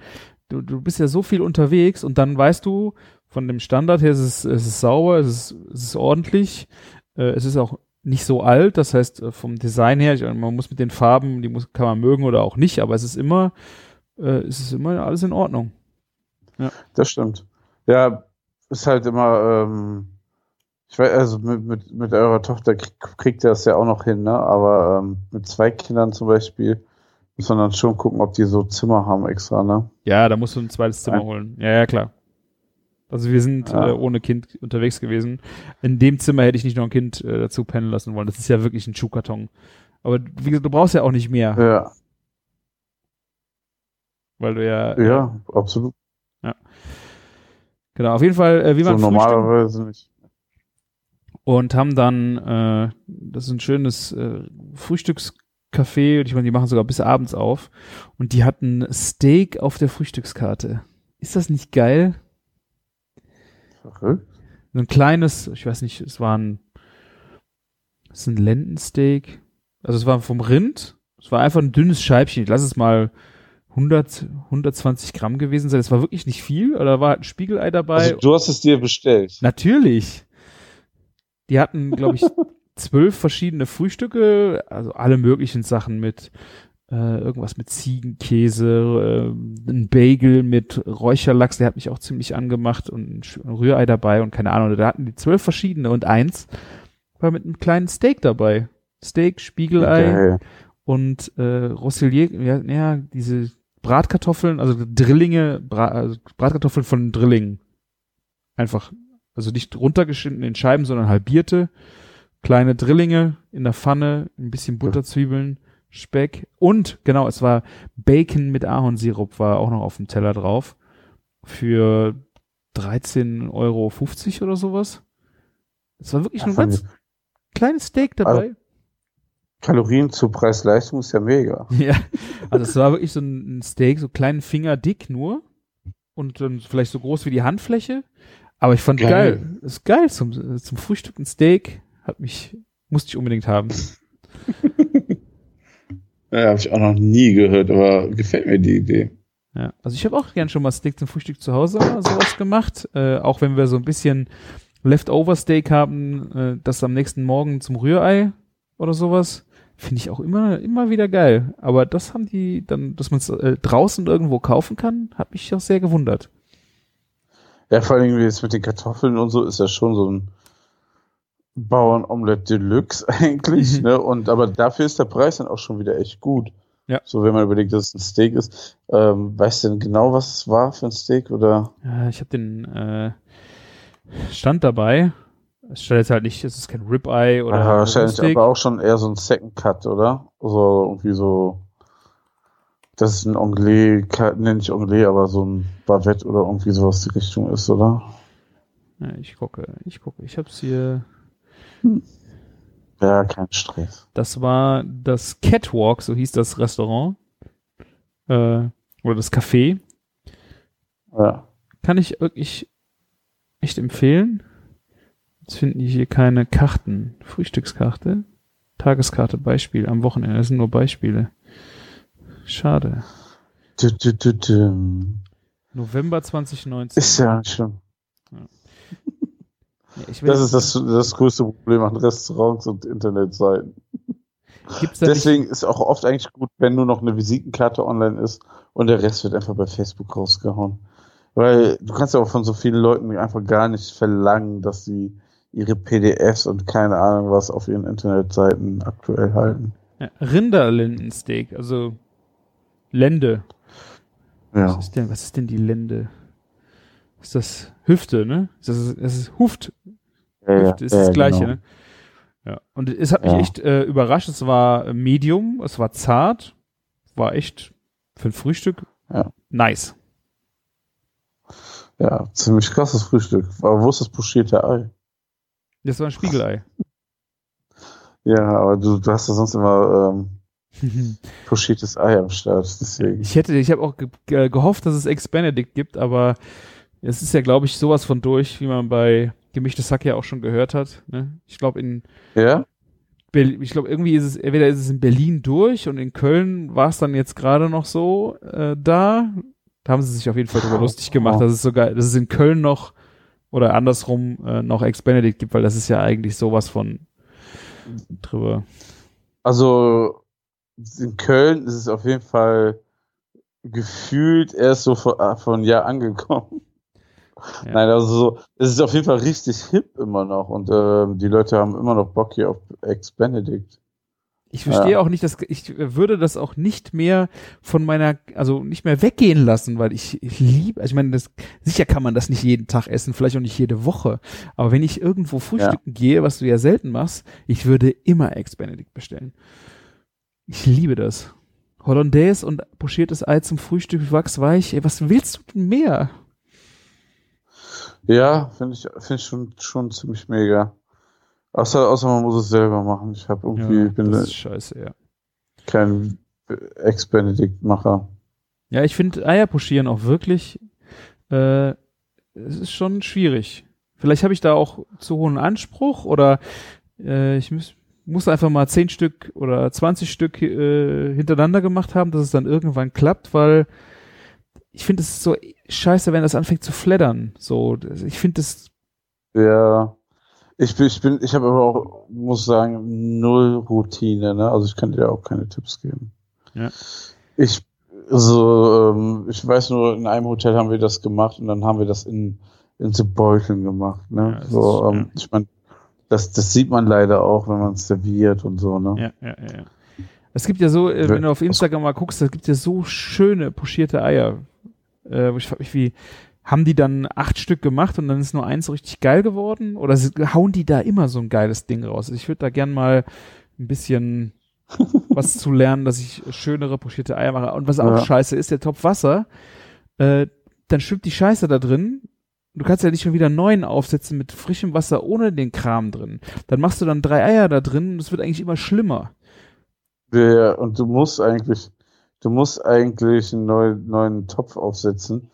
du, du bist ja so viel unterwegs und dann weißt du, von dem Standard her ist es, ist sauber, es ist, es ist ordentlich, äh, es ist auch nicht so alt, das heißt äh, vom Design her, man muss mit den Farben, die muss, kann man mögen oder auch nicht, aber es ist immer äh, ist es immer alles in Ordnung. Ja. Das stimmt. Ja, ist halt immer, ähm, ich weiß, also mit, mit, mit eurer Tochter krieg, kriegt ihr das ja auch noch hin, ne? Aber ähm, mit zwei Kindern zum Beispiel muss man dann schon gucken, ob die so Zimmer haben extra, ne? Ja, da musst du ein zweites Zimmer Ein- holen. Ja, ja, klar. Also wir sind Ja. äh, ohne Kind unterwegs gewesen. In dem Zimmer hätte ich nicht noch ein Kind äh, dazu pennen lassen wollen. Das ist ja wirklich ein Schuhkarton. Aber wie gesagt, du brauchst ja auch nicht mehr, Ja, weil du ja, ja, absolut. genau. Auf jeden Fall, äh, wir So waren frühstücken normalerweise nicht. und haben dann, äh, das ist ein schönes äh, Frühstückscafé. Und ich meine, die machen sogar bis abends auf. Und die hatten Steak auf der Frühstückskarte. Ist das nicht geil? Verrückt. so ein kleines, ich weiß nicht, es war ein, es ist ein Lendensteak. Also es war vom Rind. Es war einfach ein dünnes Scheibchen. Ich lass es mal 100, 120 Gramm gewesen sein. Es war wirklich nicht viel. Oder war halt ein Spiegelei dabei. Also, du hast es dir bestellt. Natürlich. Die hatten, glaube ich, *laughs* zwölf verschiedene Frühstücke, also alle möglichen Sachen mit äh, irgendwas mit Ziegenkäse, äh, ein Bagel mit Räucherlachs, der hat mich auch ziemlich angemacht und ein Rührei dabei und keine Ahnung. Da hatten die zwölf verschiedene und eins war mit einem kleinen Steak dabei. Steak, Spiegelei Geil. und äh, Rosselier, ja, ja, diese Bratkartoffeln, also Drillinge, Bra also Bratkartoffeln von Drillingen. Einfach, also nicht runtergeschnitten in Scheiben, sondern halbierte. Kleine Drillinge in der Pfanne, ein bisschen Butterzwiebeln, Speck und, genau, es war Bacon mit Ahornsirup war auch noch auf dem Teller drauf. Für 13,50 Euro oder sowas. Es war wirklich nur ein ganz kleines Steak dabei. Kalorien zu Preis-Leistung ist ja mega. *laughs* Ja, also es war wirklich so ein ein Steak, so kleinen Finger dick nur und dann vielleicht so groß wie die Handfläche. Aber ich fand geil. Geil. Ist geil zum, zum Frühstück ein Steak. Hat mich, musste ich unbedingt haben. *laughs* Ja, habe ich auch noch nie gehört, aber gefällt mir die Idee. Ja, also ich habe auch gern schon mal Steak zum Frühstück zu Hause oder sowas gemacht. Äh, auch wenn wir so ein bisschen Leftover Steak haben, äh, das am nächsten Morgen zum Rührei oder sowas. Finde ich auch immer, immer wieder geil. Aber das haben die dann, dass man es äh, draußen irgendwo kaufen kann, hat mich auch sehr gewundert. Ja, vor allem jetzt mit den Kartoffeln und so ist ja schon so ein Bauernomelette Deluxe *laughs* eigentlich, Mhm. ne? Und aber dafür ist der Preis dann auch schon wieder echt gut. Ja. So, wenn man überlegt, dass es ein Steak ist. Ähm, weißt du denn genau, was es war für ein Steak oder? Ja, ich habe den äh, Stand dabei. Es steht jetzt halt nicht, es ist kein Ribeye oder Ja, wahrscheinlich Steak. aber auch schon eher so ein Second Cut, oder? So irgendwie so. Das ist ein Anglais, Cut- nenn ich Anglais, aber so ein Bavette oder irgendwie sowas die Richtung ist, oder? Ja, ich gucke, ich gucke. Ich hab's hier. Ja, kein Stress. Das war das Catwalk, so hieß das Restaurant. Äh, oder das Café. Ja. Kann ich wirklich echt empfehlen. Jetzt finden die hier keine Karten. Frühstückskarte. Tageskarte, Beispiel am Wochenende. Das sind nur Beispiele. Schade. Dü, dü, dü. November 2019. Ist ja schlimm. Ja, Das ist das, das größte Problem an Restaurants und Internetseiten. Gibt's da nicht, Deswegen ist auch oft eigentlich gut, wenn nur noch eine Visitenkarte online ist und der Rest wird einfach bei Facebook rausgehauen. Weil du kannst ja auch von so vielen Leuten einfach gar nicht verlangen, dass sie ihre PDFs und keine Ahnung was auf ihren Internetseiten aktuell halten. ja, Rinderlendensteak, also Lende. Ja. Was ist denn, was ist denn die Lende? Ist das Hüfte, ne? Ist Das das ist Huft, ja, Hüfte ist ja, das Gleiche, genau. ne? Ja. Und es hat mich Ja. echt äh, überrascht. Es war äh, Medium, es war zart, war echt für ein Frühstück Ja. nice. Ja, ziemlich krasses Frühstück. Aber wo ist das pochierte Ei? Das war ein Spiegelei. *laughs* Ja, aber du, du hast ja sonst immer ähm, *laughs* pochiertes Ei am Start. Deswegen. Ich hätte, ich habe auch ge ge gehofft, dass es Ex-Benedict gibt, aber es ist ja, glaube ich, sowas von durch, wie man bei Gemischtes Hack ja auch schon gehört hat. Ne? Ich glaube, in Ja? Berlin, ich glaube, irgendwie ist es, entweder ist es in Berlin durch und in Köln war es dann jetzt gerade noch so äh, da. Da haben sie sich auf jeden Fall drüber lustig gemacht, dass es sogar, dass es in Köln noch oder andersrum äh, noch Ex-Benedict gibt, weil das ist ja eigentlich sowas von drüber. Also in Köln ist es auf jeden Fall gefühlt erst so äh, vor einem Jahr angekommen. Ja. Nein, also so, es ist auf jeden Fall richtig hip immer noch und äh, die Leute haben immer noch Bock hier auf Ex-Benedict. Ich verstehe ja. auch nicht, dass ich würde das auch nicht mehr von meiner, also nicht mehr weggehen lassen, weil ich, ich liebe, also ich meine, das, sicher kann man das nicht jeden Tag essen, vielleicht auch nicht jede Woche. Aber wenn ich irgendwo frühstücken ja. gehe, was du ja selten machst, ich würde immer Ex-Benedict bestellen. Ich liebe das. Hollandaise und pochiertes Ei zum Frühstück wachsweich. Ey, was willst du denn mehr? Ja, finde ich, finde ich schon, schon ziemlich mega. Außer, außer man muss es selber machen. Ich habe irgendwie, ja, bin das ist scheiße, ja. kein Ex-Benedict-Macher. Ja, ich finde Eier pochieren auch wirklich, äh, es ist schon schwierig. Vielleicht habe ich da auch zu hohen Anspruch oder äh, ich muss, muss einfach mal zehn Stück oder 20 Stück äh, hintereinander gemacht haben, dass es dann irgendwann klappt, weil ich finde es so scheiße, wenn das anfängt zu fleddern. So, ich finde das. Ja. Ich bin, ich bin, ich habe aber auch, muss sagen, null Routine, ne? Also ich kann dir auch keine Tipps geben. Ja. Ich, also, ähm, ich weiß nur, in einem Hotel haben wir das gemacht und dann haben wir das in, in so Beuteln gemacht, ne? Ja, so, ist, ähm, ich meine, das, das sieht man leider auch, wenn man es serviert und so, ne? Ja, ja, ja, ja. Es gibt ja so, äh, wenn du auf Instagram mal guckst, es gibt ja so schöne pochierte Eier. Äh, ich frage mich, wie, haben die dann acht Stück gemacht und dann ist nur eins richtig geil geworden? Oder hauen die da immer so ein geiles Ding raus? Ich würde da gern mal ein bisschen *laughs* was zu lernen, dass ich schönere pochierte Eier mache. Und was auch ja. scheiße ist, der Topf Wasser, äh, dann stimmt die Scheiße da drin. Du kannst ja nicht schon wieder neuen aufsetzen mit frischem Wasser ohne den Kram drin. Dann machst du dann drei Eier da drin und es wird eigentlich immer schlimmer. Ja, und du musst eigentlich, du musst eigentlich einen neuen, neuen Topf aufsetzen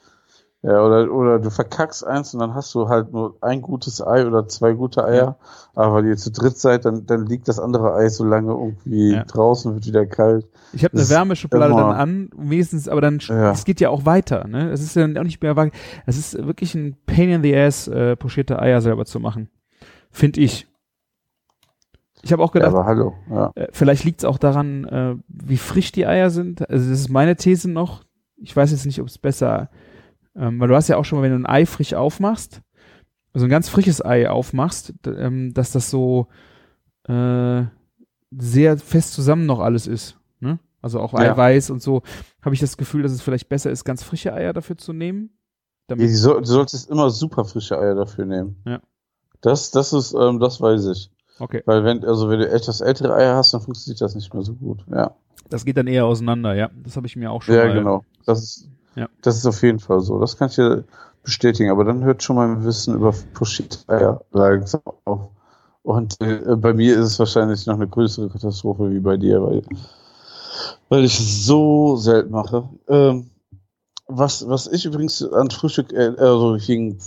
ja, oder, oder du verkackst eins und dann hast du halt nur ein gutes Ei oder zwei gute Eier. Ja. Aber weil ihr zu dritt seid, dann, dann liegt das andere Ei so lange irgendwie ja. draußen, wird wieder kalt. Ich habe eine Wärmeschublade dann an, wenigstens, aber dann, ja. es geht ja auch weiter, ne? Es ist ja dann auch nicht mehr, es ist wirklich ein Pain in the Ass, äh, pochierte Eier selber zu machen. Finde ich. Ich habe auch gedacht, ja, aber hallo. Ja. Äh, vielleicht liegt es auch daran, äh, wie frisch die Eier sind. Also das ist meine These noch. Ich weiß jetzt nicht, ob es besser ähm, weil du hast ja auch schon mal, wenn du ein Ei frisch aufmachst, also ein ganz frisches Ei aufmachst, ähm, dass das so äh, sehr fest zusammen noch alles ist. Ne? Also auch ja. Eiweiß und so, habe ich das Gefühl, dass es vielleicht besser ist, ganz frische Eier dafür zu nehmen. Damit du solltest immer super frische Eier dafür nehmen. Ja. Das, das ist, ähm, das weiß ich. Okay. Weil wenn, also wenn du etwas ältere Eier hast, dann funktioniert das nicht mehr so gut. Ja. Das geht dann eher auseinander, ja. Das habe ich mir auch schon ja, mal. Ja, genau. Das ist, ja. Das ist auf jeden Fall so. Das kann ich dir bestätigen. Aber dann hört schon mein Wissen über Pushit-Eier langsam auf. Und äh, bei mir ist es wahrscheinlich noch eine größere Katastrophe wie bei dir, weil, weil ich es so selten mache. Ähm, was, was ich übrigens an Frühstück, äh, also gegen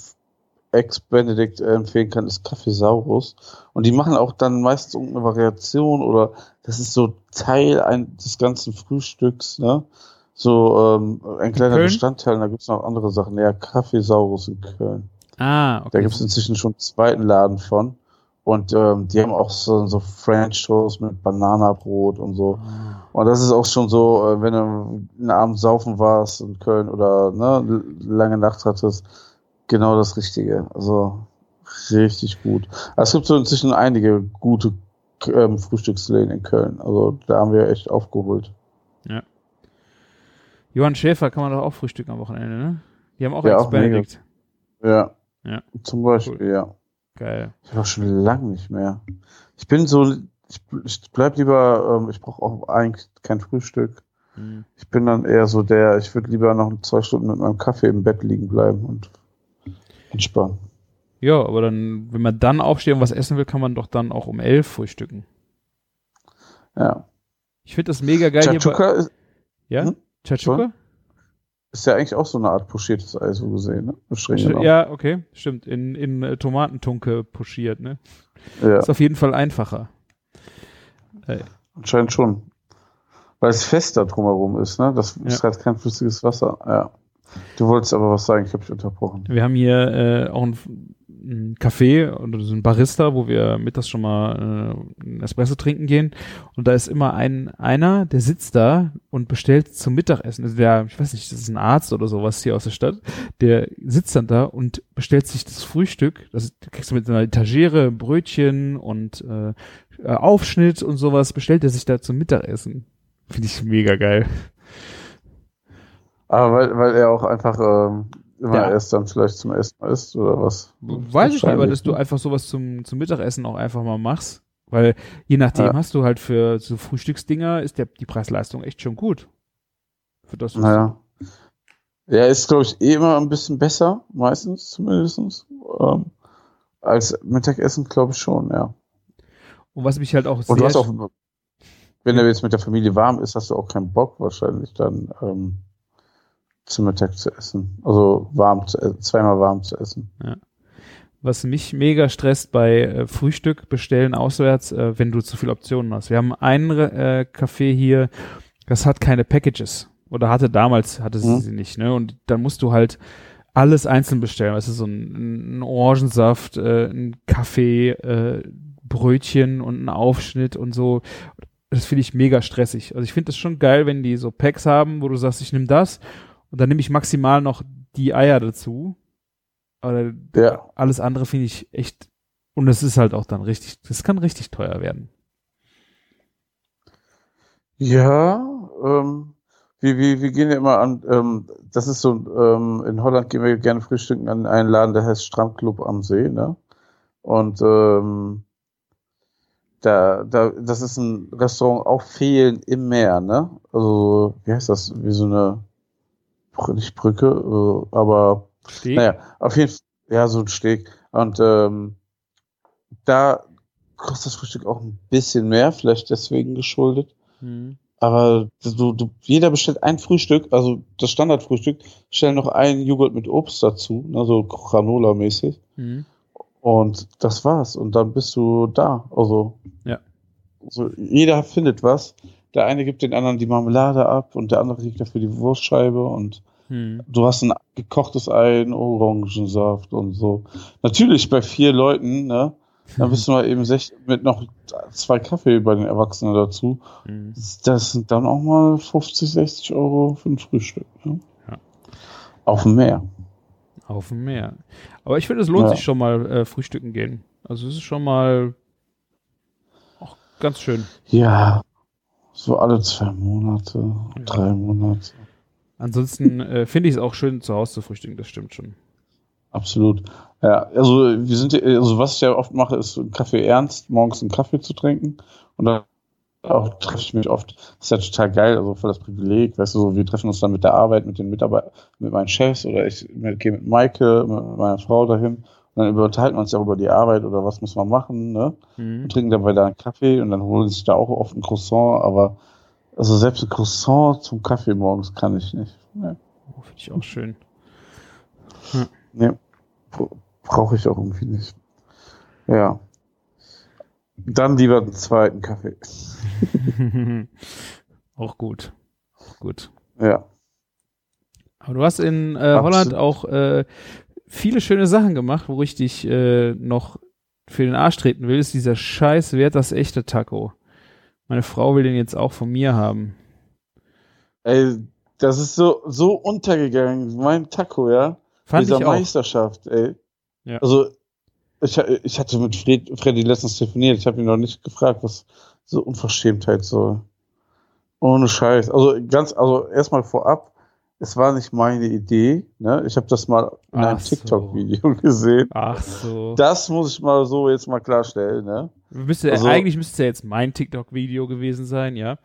Ex-Benedict empfehlen kann, ist Kaffeesaurus. Und die machen auch dann meistens irgendeine Variation oder das ist so Teil ein, des ganzen Frühstücks, ne? so ähm, ein kleiner Köln? Bestandteil. Da gibt es noch andere Sachen. Ja, Kaffeesaurus in Köln. Ah, okay. Da gibt es inzwischen schon einen zweiten Laden von. Und ähm, die haben auch so, so French Toast mit Bananabrot und so. Ah. Und das ist auch schon so, äh, wenn du einen Abend saufen warst in Köln oder ne, lange Nacht hattest, genau das Richtige. Also richtig gut. es gibt so inzwischen einige gute ähm, Frühstücksläden in Köln. Also da haben wir echt aufgeholt. Ja. Johann Schäfer kann man doch auch frühstücken am Wochenende, ne? Die haben auch ja, Benedikt. Ja. Ja. Zum Beispiel, cool. ja. Geil. Ich war schon lange nicht mehr. Ich bin so, ich, ich bleib lieber, ähm, ich brauche auch eigentlich kein Frühstück. Mhm. Ich bin dann eher so der, ich würde lieber noch zwei Stunden mit meinem Kaffee im Bett liegen bleiben und entspannen. Ja, aber dann, wenn man dann aufsteht und was essen will, kann man doch dann auch um elf frühstücken. Ja. Ich finde das mega geil Chachuka hier bei, ist, Ja? Hm? Chachuka? Ist ja eigentlich auch so eine Art pochiertes Ei, so gesehen, ne? Streng ja, okay, stimmt. In, in äh, Tomatentunke pochiert, ne? Ja. Ist auf jeden Fall einfacher. Äh. Anscheinend schon. Weil es fester drumherum ist, ne? Das ja. ist halt kein flüssiges Wasser. Ja. Du wolltest aber was sagen, ich habe dich unterbrochen. Wir haben hier äh, auch ein ein Café oder so ein Barista, wo wir mittags schon mal äh, ein Espresso trinken gehen. Und da ist immer ein einer, der sitzt da und bestellt zum Mittagessen. Also der, ich weiß nicht, das ist ein Arzt oder sowas hier aus der Stadt. Der sitzt dann da und bestellt sich das Frühstück. Das kriegst du mit einer Etagere, Brötchen und äh, Aufschnitt und sowas. Bestellt er sich da zum Mittagessen. Finde ich mega geil. Aber weil, weil er auch einfach ähm, immer Ja. erst dann vielleicht zum ersten Mal isst oder was? Weiß ich nicht, aber dass du einfach sowas zum, zum Mittagessen auch einfach mal machst. Weil je nachdem Ja. hast du halt für so Frühstücksdinger ist der, die Preis-Leistung echt schon gut. Für das, Naja. Ja, ist, glaube ich, eh immer ein bisschen besser, meistens zumindest. Ähm, als Mittagessen, glaube ich schon, ja. Und was mich halt auch Und du hast auch, wenn er jetzt mit der Familie warm ist, hast du auch keinen Bock wahrscheinlich dann ähm, zum Mittag zu essen. Also warm zu essen, zweimal warm zu essen. was mich mega stresst bei äh, Frühstück bestellen auswärts, äh, wenn du zu viele Optionen hast. Wir haben einen äh, Café hier, das hat keine Packages. Oder hatte damals, hatte sie Mhm. sie nicht, ne? Und dann musst du halt alles einzeln bestellen. Weißt du, so ein, ein Orangensaft, äh, ein Kaffee, äh, Brötchen und ein Aufschnitt und so. Das finde ich mega stressig. Also ich finde das schon geil, wenn die so Packs haben, wo du sagst, ich nehme das und dann nehme ich maximal noch die Eier dazu. Aber Ja. alles andere finde ich echt, und es ist halt auch dann richtig, das kann richtig teuer werden. Ja, ähm, wir, wir, wir gehen ja immer an, ähm, das ist so, ähm, in Holland gehen wir gerne frühstücken an einen Laden, der heißt Strandclub am See, ne? Und ähm, da, da, das ist ein Restaurant auf Fehlen im Meer, ne? Also, wie heißt das? Wie so eine, nicht Brücke, äh, aber Steak? naja, auf jeden Fall, ja, so ein Steg. Und ähm, da kostet das Frühstück auch ein bisschen mehr, vielleicht deswegen geschuldet. Hm. Aber du, du, jeder bestellt ein Frühstück, also das Standardfrühstück, stellen noch einen Joghurt mit Obst dazu, ne, so Granola-mäßig. Hm. Und das war's. Und dann bist du da. Also, Ja. so, jeder findet was. Der eine gibt den anderen die Marmelade ab und der andere kriegt dafür die Wurstscheibe und Hm. du hast ein gekochtes Ei, einen Orangensaft und so. Natürlich bei vier Leuten, ne? Dann bist du mal eben mit noch zwei Kaffee bei den Erwachsenen dazu. Hm. Das sind dann auch mal 50, 60 Euro für ein Frühstück. Ne? Ja. Auf dem Meer. Auf dem Meer. Aber ich finde, es lohnt Ja. sich schon mal äh, frühstücken gehen. Also es ist schon mal auch ganz schön. Ja, so alle zwei Monate, drei Monate. Ansonsten äh, finde ich es auch schön, zu Hause zu frühstücken, das stimmt schon. Absolut. Ja, also wir sind, also was ich ja oft mache, ist einen Kaffee ernst, morgens einen Kaffee zu trinken. Und dann auch treffe ich mich oft. Das ist ja total geil, also voll das Privileg, weißt du, so, wir treffen uns dann mit der Arbeit, mit den Mitarbeitern, mit meinen Chefs oder ich gehe mit Maike, mit meiner Frau dahin. Dann unterhalten wir uns ja auch über die Arbeit oder was müssen wir machen, ne? Hm. und trinken dabei da einen Kaffee und dann holen sich da auch oft ein Croissant, aber also selbst ein Croissant zum Kaffee morgens kann ich nicht. Nee, Oh, finde ich auch schön. nee brauche ich auch irgendwie nicht. Ja. Dann lieber einen zweiten Kaffee. *laughs* auch gut. Auch gut. Ja. Aber du hast in äh. Holland auch äh, viele schöne Sachen gemacht, wo ich dich äh, noch für den Arsch treten will, ist dieser scheiß Wert das echte Taco. Meine Frau will den jetzt auch von mir haben. Ey, das ist so, so untergegangen. Mein Taco, ja. Fand Dieser ich auch. Meisterschaft, ey. Ja. Also, ich, ich hatte mit Fred, Freddy letztens telefoniert. Ich habe ihn noch nicht gefragt, was so Unverschämtheit soll. Ohne Scheiß. Also, ganz, also erstmal vorab, es war nicht meine Idee. Ne? Ich habe das mal in einem Ach so. TikTok-Video *laughs* gesehen. Ach so. Das muss ich mal so jetzt mal klarstellen. Ne? Müsste, also- eigentlich müsste es ja jetzt mein TikTok-Video gewesen sein, ja.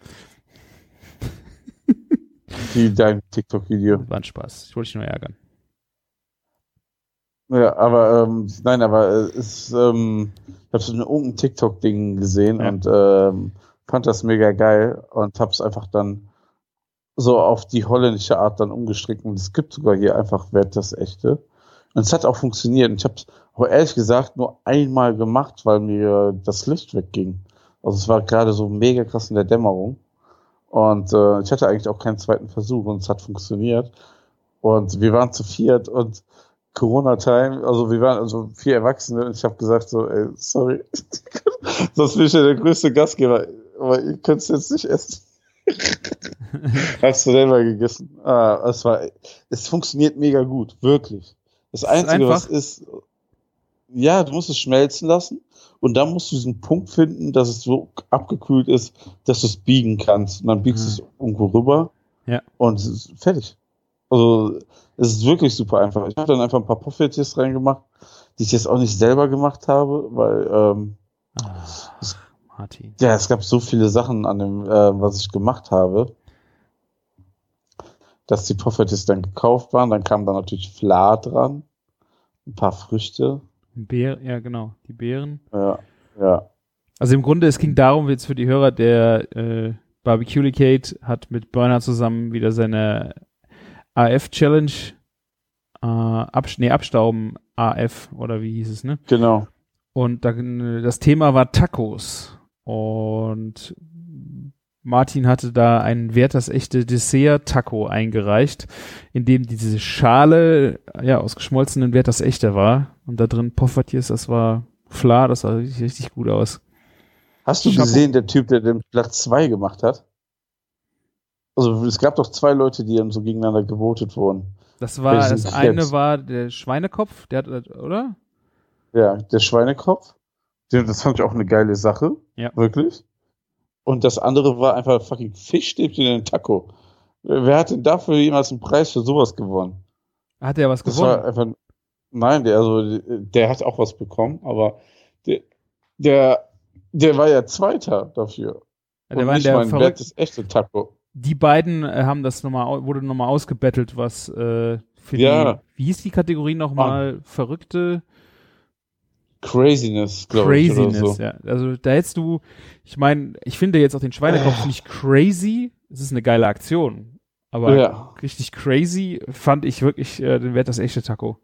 *laughs* Wie dein TikTok-Video. War ein Spaß. Ich wollte dich nur ärgern. Ja, aber ähm, nein, aber äh, es ist, ähm, ich habe so ein irgendein TikTok-Ding gesehen Ja. und ähm, fand das mega geil und hab's einfach dann so auf die holländische Art dann umgestrickt und es gibt sogar hier einfach Wert das echte. Und es hat auch funktioniert. Und ich habe es auch ehrlich gesagt nur einmal gemacht, weil mir das Licht wegging. Also es war gerade so mega krass in der Dämmerung. Und äh, ich hatte eigentlich auch keinen zweiten Versuch und es hat funktioniert. Und wir waren zu viert und Corona-Time, also wir waren also vier Erwachsene und ich habe gesagt so, ey, sorry, *laughs* sonst bin ich ja der größte Gastgeber, aber ihr könnt es jetzt nicht essen. *laughs* Hast du selber gegessen? Ah, es war, es funktioniert mega gut, wirklich. Das Einzige, einfach? was ist, ja, du musst es schmelzen lassen und dann musst du diesen Punkt finden, dass es so abgekühlt ist, dass du es biegen kannst. Und dann biegst du Mhm. es irgendwo rüber Ja. und es ist fertig. Also es ist wirklich super einfach. Ich habe dann einfach ein paar Poffertjes reingemacht, die ich jetzt auch nicht selber gemacht habe, weil ähm, Ah, Martin. ja, es gab so viele Sachen an dem, äh, was ich gemacht habe, dass die Poffertjes dann gekauft waren. Dann kam da natürlich Fla dran, ein paar Früchte. Beer, ja, genau. Die Beeren. Ja, ja. Also im Grunde, es ging darum, jetzt für die Hörer, der äh, Barbecue Kate hat mit Burner zusammen wieder seine AF-Challenge äh, abs nee, Abstauben AF oder wie hieß es, ne? Genau. Und da, das Thema war Tacos. Und Martin hatte da ein Werthers echte Dessert-Taco eingereicht, in dem diese Schale ja aus geschmolzenen Werthers echte war. Und da drin Poffertjes, das war Fla, das sah richtig, richtig gut aus. Hast du Chapeau. gesehen, der Typ, der den Platz 2 gemacht hat? Also es gab doch zwei Leute, die dann so gegeneinander gewotet wurden. Das war, das eine war der Schweinekopf, der hat, oder? Ja, der Schweinekopf. Das fand ich auch eine geile Sache. Ja. Wirklich. Und das andere war einfach fucking Fischstäbchen in den Taco. Wer hat denn dafür jemals einen Preis für sowas gewonnen? Hat er was Das war gewonnen? einfach. Nein, der, also, der hat auch was bekommen, aber der, der, der war ja Zweiter dafür. Ja, der Und war nicht der mein verrückt, wertes echte Taco. die beiden äh, haben das nochmal, wurde nochmal ausgebettelt, was äh, für Ja. die, wie hieß die Kategorie nochmal? Verrückte Craziness, glaube ich. Oder Craziness, so. ja. Also da hättest du, ich meine, ich finde jetzt auch den Schweinekopf nicht crazy, es ist eine geile Aktion, aber Ja. richtig crazy fand ich wirklich äh, den Wert das echte Taco.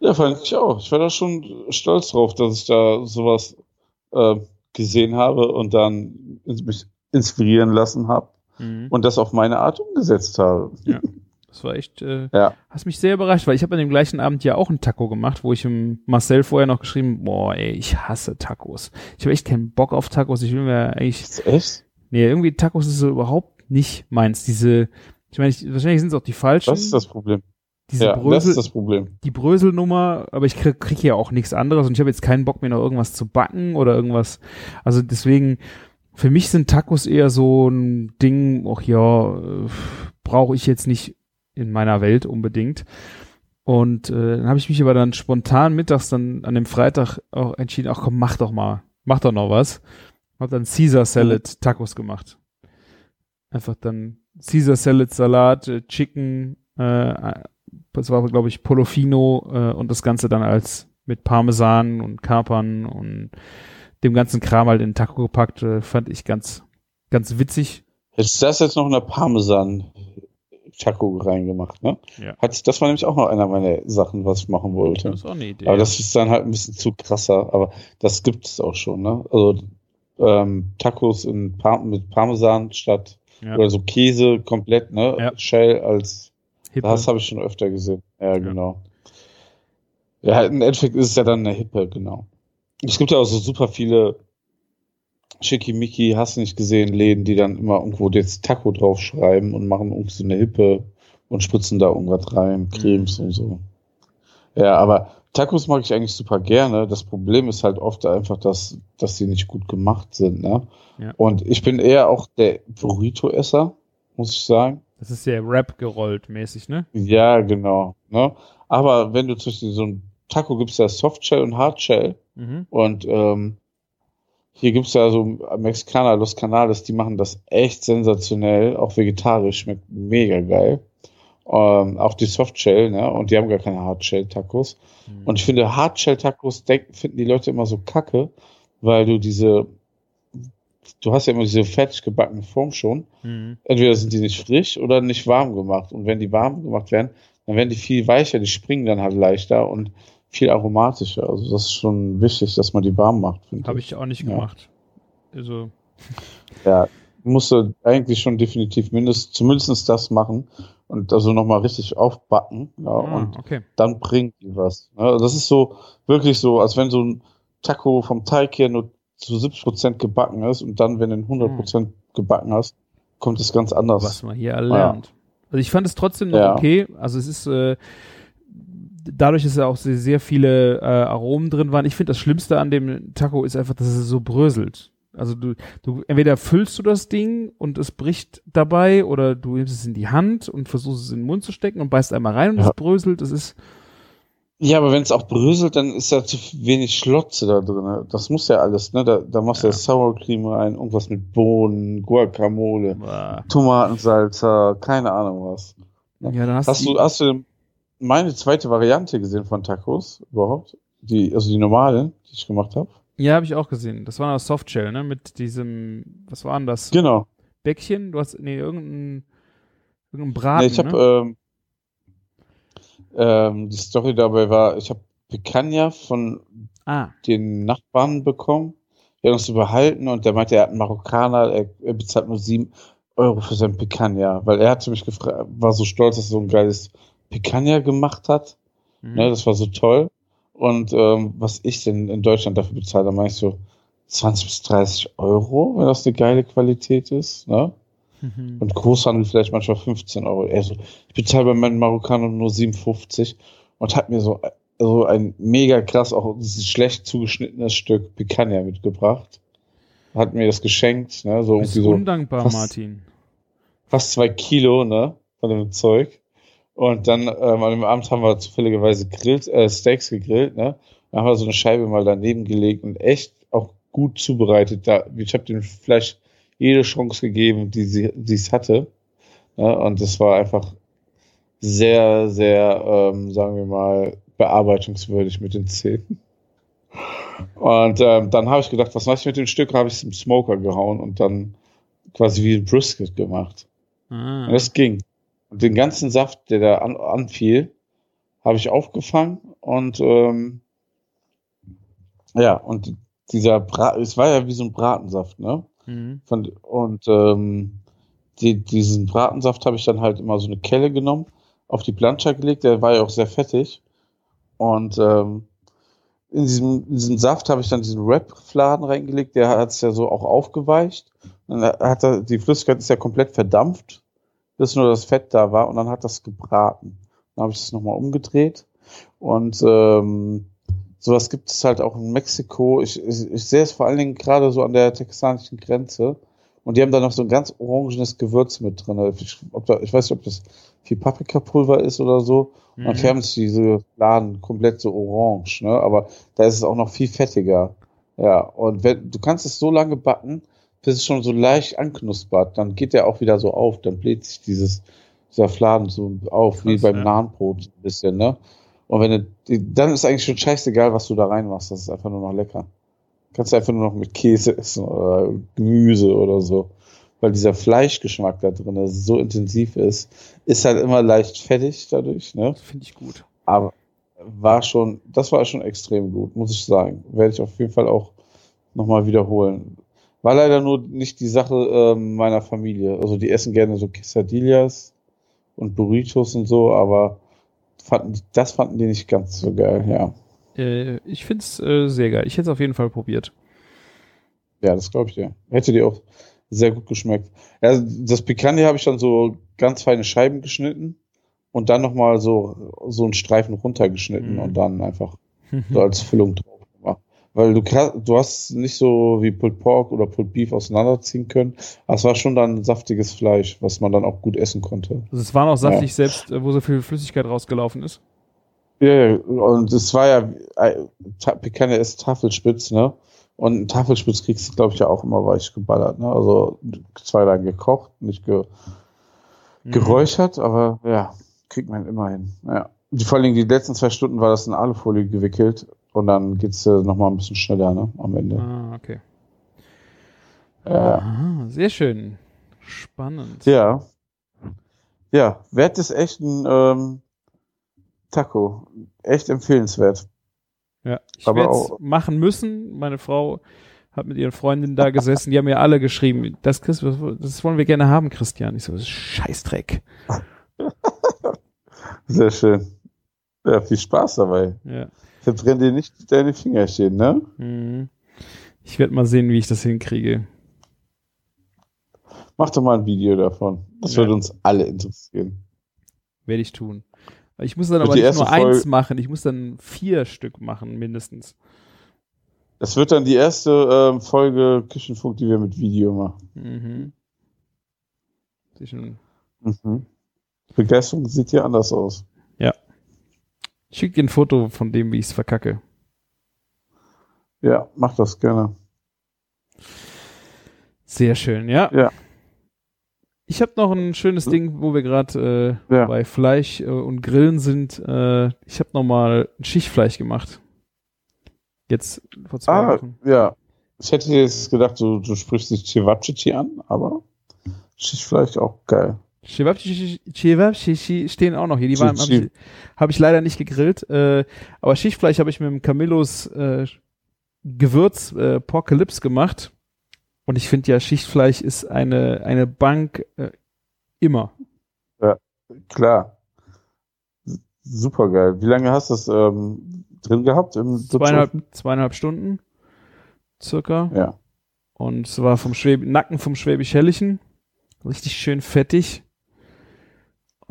ja, fand ich auch. Ich war da schon stolz drauf, dass ich da sowas äh, gesehen habe und dann mich inspirieren lassen habe Mhm. und das auf meine Art umgesetzt habe. *laughs* Das war echt, äh, Ja. hast mich sehr überrascht, weil ich habe an dem gleichen Abend ja auch ein Taco gemacht, wo ich im Marcel vorher noch geschrieben, boah, ey, ich hasse Tacos. Ich habe echt keinen Bock auf Tacos. Ich will mir eigentlich, Ist echt? nee, irgendwie Tacos ist so überhaupt nicht meins. Diese, ich meine, ich, wahrscheinlich sind es auch die falschen. Das ist das Problem. diese ja, das Brösel, ist das Problem. die Bröselnummer, aber ich krieg, krieg ja auch nichts anderes und ich habe jetzt keinen Bock mehr noch irgendwas zu backen oder irgendwas. Also deswegen, für mich sind Tacos eher so ein Ding, ach ja, äh, brauche ich jetzt nicht in meiner Welt unbedingt. Und äh, dann habe ich mich aber dann spontan mittags dann an dem Freitag auch entschieden, ach komm, mach doch mal, mach doch noch was. Hab dann Caesar Salad Tacos gemacht. Einfach dann Caesar Salad Salat, äh, Chicken, äh, das war glaube ich Polofino äh, und das Ganze dann als mit Parmesan und Kapern und dem ganzen Kram halt in den Taco gepackt, äh, fand ich ganz, ganz witzig. Du das jetzt noch in der Parmesan-Taco reingemacht, ne? Ja. Hat, das war nämlich auch noch einer meiner Sachen, was ich machen wollte. ist auch eine Idee. Aber das ist dann halt ein bisschen zu krasser, aber das gibt es auch schon, ne? Also ähm, Tacos in Par mit Parmesan statt ja. oder so Käse komplett, ne? Ja. Shell als Hippe. das habe ich schon öfter gesehen. Ja, genau. Ja, im Endeffekt ist es ja dann eine Hippe, genau. Es gibt ja auch so super viele Schickimicki, hast du nicht gesehen, Läden, die dann immer irgendwo jetzt Taco draufschreiben und machen irgendwie so eine Hippe und spritzen da irgendwas rein, Cremes und so. Ja, aber Tacos mag ich eigentlich super gerne. Das Problem ist halt oft einfach, dass, dass die nicht gut gemacht sind, ne? Ja. Und ich bin eher auch der Burrito-Esser, muss ich sagen. Das ist ja Rap gerollt mäßig, ne? Ja, genau. Ne? Aber wenn du Beispiel so ein Taco gibt's ja Softshell und Hardshell Mhm. und ähm, hier gibt's ja so Mexikaner, Los Canales, die machen das echt sensationell, auch vegetarisch, schmeckt mega geil. Ähm, auch die Softshell, ne? Und die haben gar keine Hardshell-Tacos. Mhm. Und ich finde, Hardshell-Tacos finden die Leute immer so kacke, weil du diese, du hast ja immer diese fertig gebackene Form schon Mhm. entweder sind die nicht frisch oder nicht warm gemacht. Und wenn die warm gemacht werden, dann werden die viel weicher, die springen dann halt leichter und viel aromatischer. Also das ist schon wichtig, dass man die warm macht. Habe ich auch nicht Ja. gemacht. Also, *laughs* Ja, musst du eigentlich schon definitiv mindestens, zumindest das machen und also nochmal richtig aufbacken. Ja, Ah, und okay. dann bringt die was. Ja, das ist so, wirklich so, als wenn so ein Taco vom Teig her nur zu 70% gebacken ist und dann, wenn du ihn 100% gebacken hast, kommt es ganz anders. Was man hier alle Ja. Also ich fand es trotzdem noch okay. Also es ist äh, dadurch, dass ja auch sehr, sehr viele äh, Aromen drin waren. Ich finde das Schlimmste an dem Taco ist einfach, dass es so bröselt. Also du, du entweder füllst du das Ding und es bricht dabei oder du nimmst es in die Hand und versuchst es in den Mund zu stecken und beißt einmal rein und Ja. es bröselt. Es ist Ja, aber wenn es auch bröselt, dann ist da zu wenig Schlotze da drin. Das muss ja alles, ne? Da, da machst du ja Sour Cream rein, irgendwas mit Bohnen, Guacamole, äh, Tomatensalzer, keine Ahnung was. ja, dann hast, Hast du du, hast du meine zweite Variante gesehen von Tacos überhaupt? Die, also die normalen, die ich gemacht habe? ja, habe ich auch gesehen. Das war eine Softshell, ne? Mit diesem, was war denn das? Genau. Bäckchen? Du hast, nee, irgendein, irgendein Braten, Nee, ich habe ne? ähm, ähm, die Story dabei war, ich habe Picanha von Ah, den Nachbarn bekommen. Er hat uns so behalten und der meinte, er hat einen Marokkaner, er, er bezahlt nur sieben Euro für sein Picanha, weil er hatte mich gefragt, war so stolz, dass er so ein geiles Picanha gemacht hat. mhm. Ne, das war so toll. Und ähm, was ich denn in Deutschland dafür bezahle, da meine ich so 20 bis 30 Euro, wenn das eine geile Qualität ist. Ne? Mhm. Und Großhandel vielleicht manchmal 15 Euro. Also ich bezahle bei meinen Marokkanern nur 57 und hat mir so, so ein mega krass, auch schlecht zugeschnittenes Stück Picanha mitgebracht. Hat mir das geschenkt, ne? So irgendwie so undankbar, fast- Martin. fast zwei Kilo, ne? Von dem Zeug. Und dann ähm, an dem Abend haben wir zufälligerweise grillt, äh, Steaks gegrillt, ne? Dann haben wir so eine Scheibe mal daneben gelegt und echt auch gut zubereitet. Da, ich habe dem Fleisch jede Chance gegeben, die sie die es hatte. Ne? Und das war einfach sehr, sehr, ähm, sagen wir mal, bearbeitungswürdig mit den Zähnen. Und ähm, dann habe ich gedacht, was mache ich mit dem Stück? Habe ich es im Smoker gehauen und dann quasi wie ein Brisket gemacht. Ah. Und das ging. Und den ganzen Saft, der da an, anfiel, habe ich aufgefangen und ähm, ja, und dieser Brat, es war ja wie so ein Bratensaft, ne? Mhm. Von, und ähm, die, diesen Bratensaft habe ich dann halt immer so eine Kelle genommen, auf die Plancha gelegt, der war ja auch sehr fettig. Und ähm, in diesem, in diesen Saft habe ich dann diesen Wrap-Fladen reingelegt, der hat es ja so auch aufgeweicht. Dann hat er, die Flüssigkeit ist ja komplett verdampft, bis nur das Fett da war und dann hat das gebraten. Dann habe ich das nochmal umgedreht und ähm, sowas gibt es halt auch in Mexiko. Ich, ich, ich sehe es vor allen Dingen gerade so an der texanischen Grenze. Und die haben da noch so ein ganz orangenes Gewürz mit drin. Ich, ob da, ich weiß nicht, ob das viel Paprikapulver ist oder so. Und dann Mhm. färben sich diese Fladen komplett so orange, ne? Aber da ist es auch noch viel fettiger. Ja, und wenn, du kannst es so lange backen, bis es schon so leicht anknuspert, dann geht der auch wieder so auf, dann bläht sich dieses, dieser Fladen so auf, wie Krass, beim ja. Nahenbrot ein bisschen, ne? Und wenn du, dann ist eigentlich schon scheißegal, was du da reinmachst, das ist einfach nur noch lecker. Kannst du einfach nur noch mit Käse essen oder Gemüse oder so. Weil dieser Fleischgeschmack da drin so intensiv ist, ist halt immer leicht fettig dadurch, ne? Das finde ich gut. Aber war schon, das war schon extrem gut, muss ich sagen. Werde ich auf jeden Fall auch nochmal wiederholen. War leider nur nicht die Sache ähm, meiner Familie. Also die essen gerne so Quesadillas und Burritos und so, aber fanden, das fanden die nicht ganz so geil, ja. Äh, ich finde es äh, sehr geil. Ich hätte es auf jeden Fall probiert. Ja, das glaube ich dir. Hätte dir auch sehr gut geschmeckt. Ja, das Picanha habe ich dann so ganz feine Scheiben geschnitten und dann nochmal so, so einen Streifen runtergeschnitten Mhm. und dann einfach *laughs* so als Füllung drauf. Weil du, du hast nicht so wie Pulled Pork oder Pulled Beef auseinanderziehen können. Aber es war schon dann saftiges Fleisch, was man dann auch gut essen konnte. Also es war noch saftig, selbst äh, wo so viel Flüssigkeit rausgelaufen ist. Ja, ja, und es war ja, äh, Ta- Picanha ist Tafelspitz, ne? Und ein Tafelspitz kriegst du, glaube ich, ja auch immer weich geballert, ne? Also zwei dann gekocht, nicht ge Mhm. geräuchert, aber ja, kriegt man immerhin. Ja. Die, vor allem die letzten zwei Stunden war das in Alufolie gewickelt und dann geht's äh, noch mal ein bisschen schneller, ne? Am Ende. Ah, okay. Ja. Ah, sehr schön. Spannend. Ja. Ja, wert des echten ähm, Taco. Echt empfehlenswert. Ja, ich Aber werde es machen müssen. Meine Frau Hab mit ihren Freundinnen da gesessen, die haben mir alle geschrieben, das, Chris, das wollen wir gerne haben, Christian. Ich so, das ist Scheißdreck. *laughs* Sehr schön. Ja, viel Spaß dabei. Ja. Verbrenn dir nicht deine Fingerchen, ne? Mhm. Ich werde mal sehen, wie ich das hinkriege. Mach doch mal ein Video davon. Das Ja. würde uns alle interessieren. Werde ich tun. Ich muss dann Wird aber nicht nur eins Folge- machen, ich muss dann vier Stück machen, mindestens. Das wird dann die erste ähm, Folge Küchenfunk, die wir mit Video machen. Mhm. Mhm. Begeisterung sieht hier anders aus. Ich schicke dir ein Foto von dem, wie ich es verkacke. Ja, mach das gerne. Sehr schön, ja. Ja. Ich habe noch ein schönes Ding, wo wir gerade äh, Ja. bei Fleisch äh, und Grillen sind. Äh, ich habe noch mal ein Schichtfleisch gemacht. Jetzt vor zwei Ah, Wochen. ja. Ich hätte jetzt gedacht, du, du sprichst dich Cevapcici an, aber Schichtfleisch auch geil. Cevapcici Cevapcici stehen auch noch hier. Die waren habe ich, hab ich leider nicht gegrillt. Äh, aber Schichtfleisch habe ich mit dem Camillos äh, Gewürz äh, Porcalypse gemacht. Und ich finde ja, Schichtfleisch ist eine, eine Bank äh, immer. Klar. Super geil. Wie lange hast du das ähm, drin gehabt? Im Zweieinhalb, zweieinhalb Stunden circa. Ja. Und es war vom Schwäb Nacken vom Schwäbisch-Hellischen. Richtig schön fettig.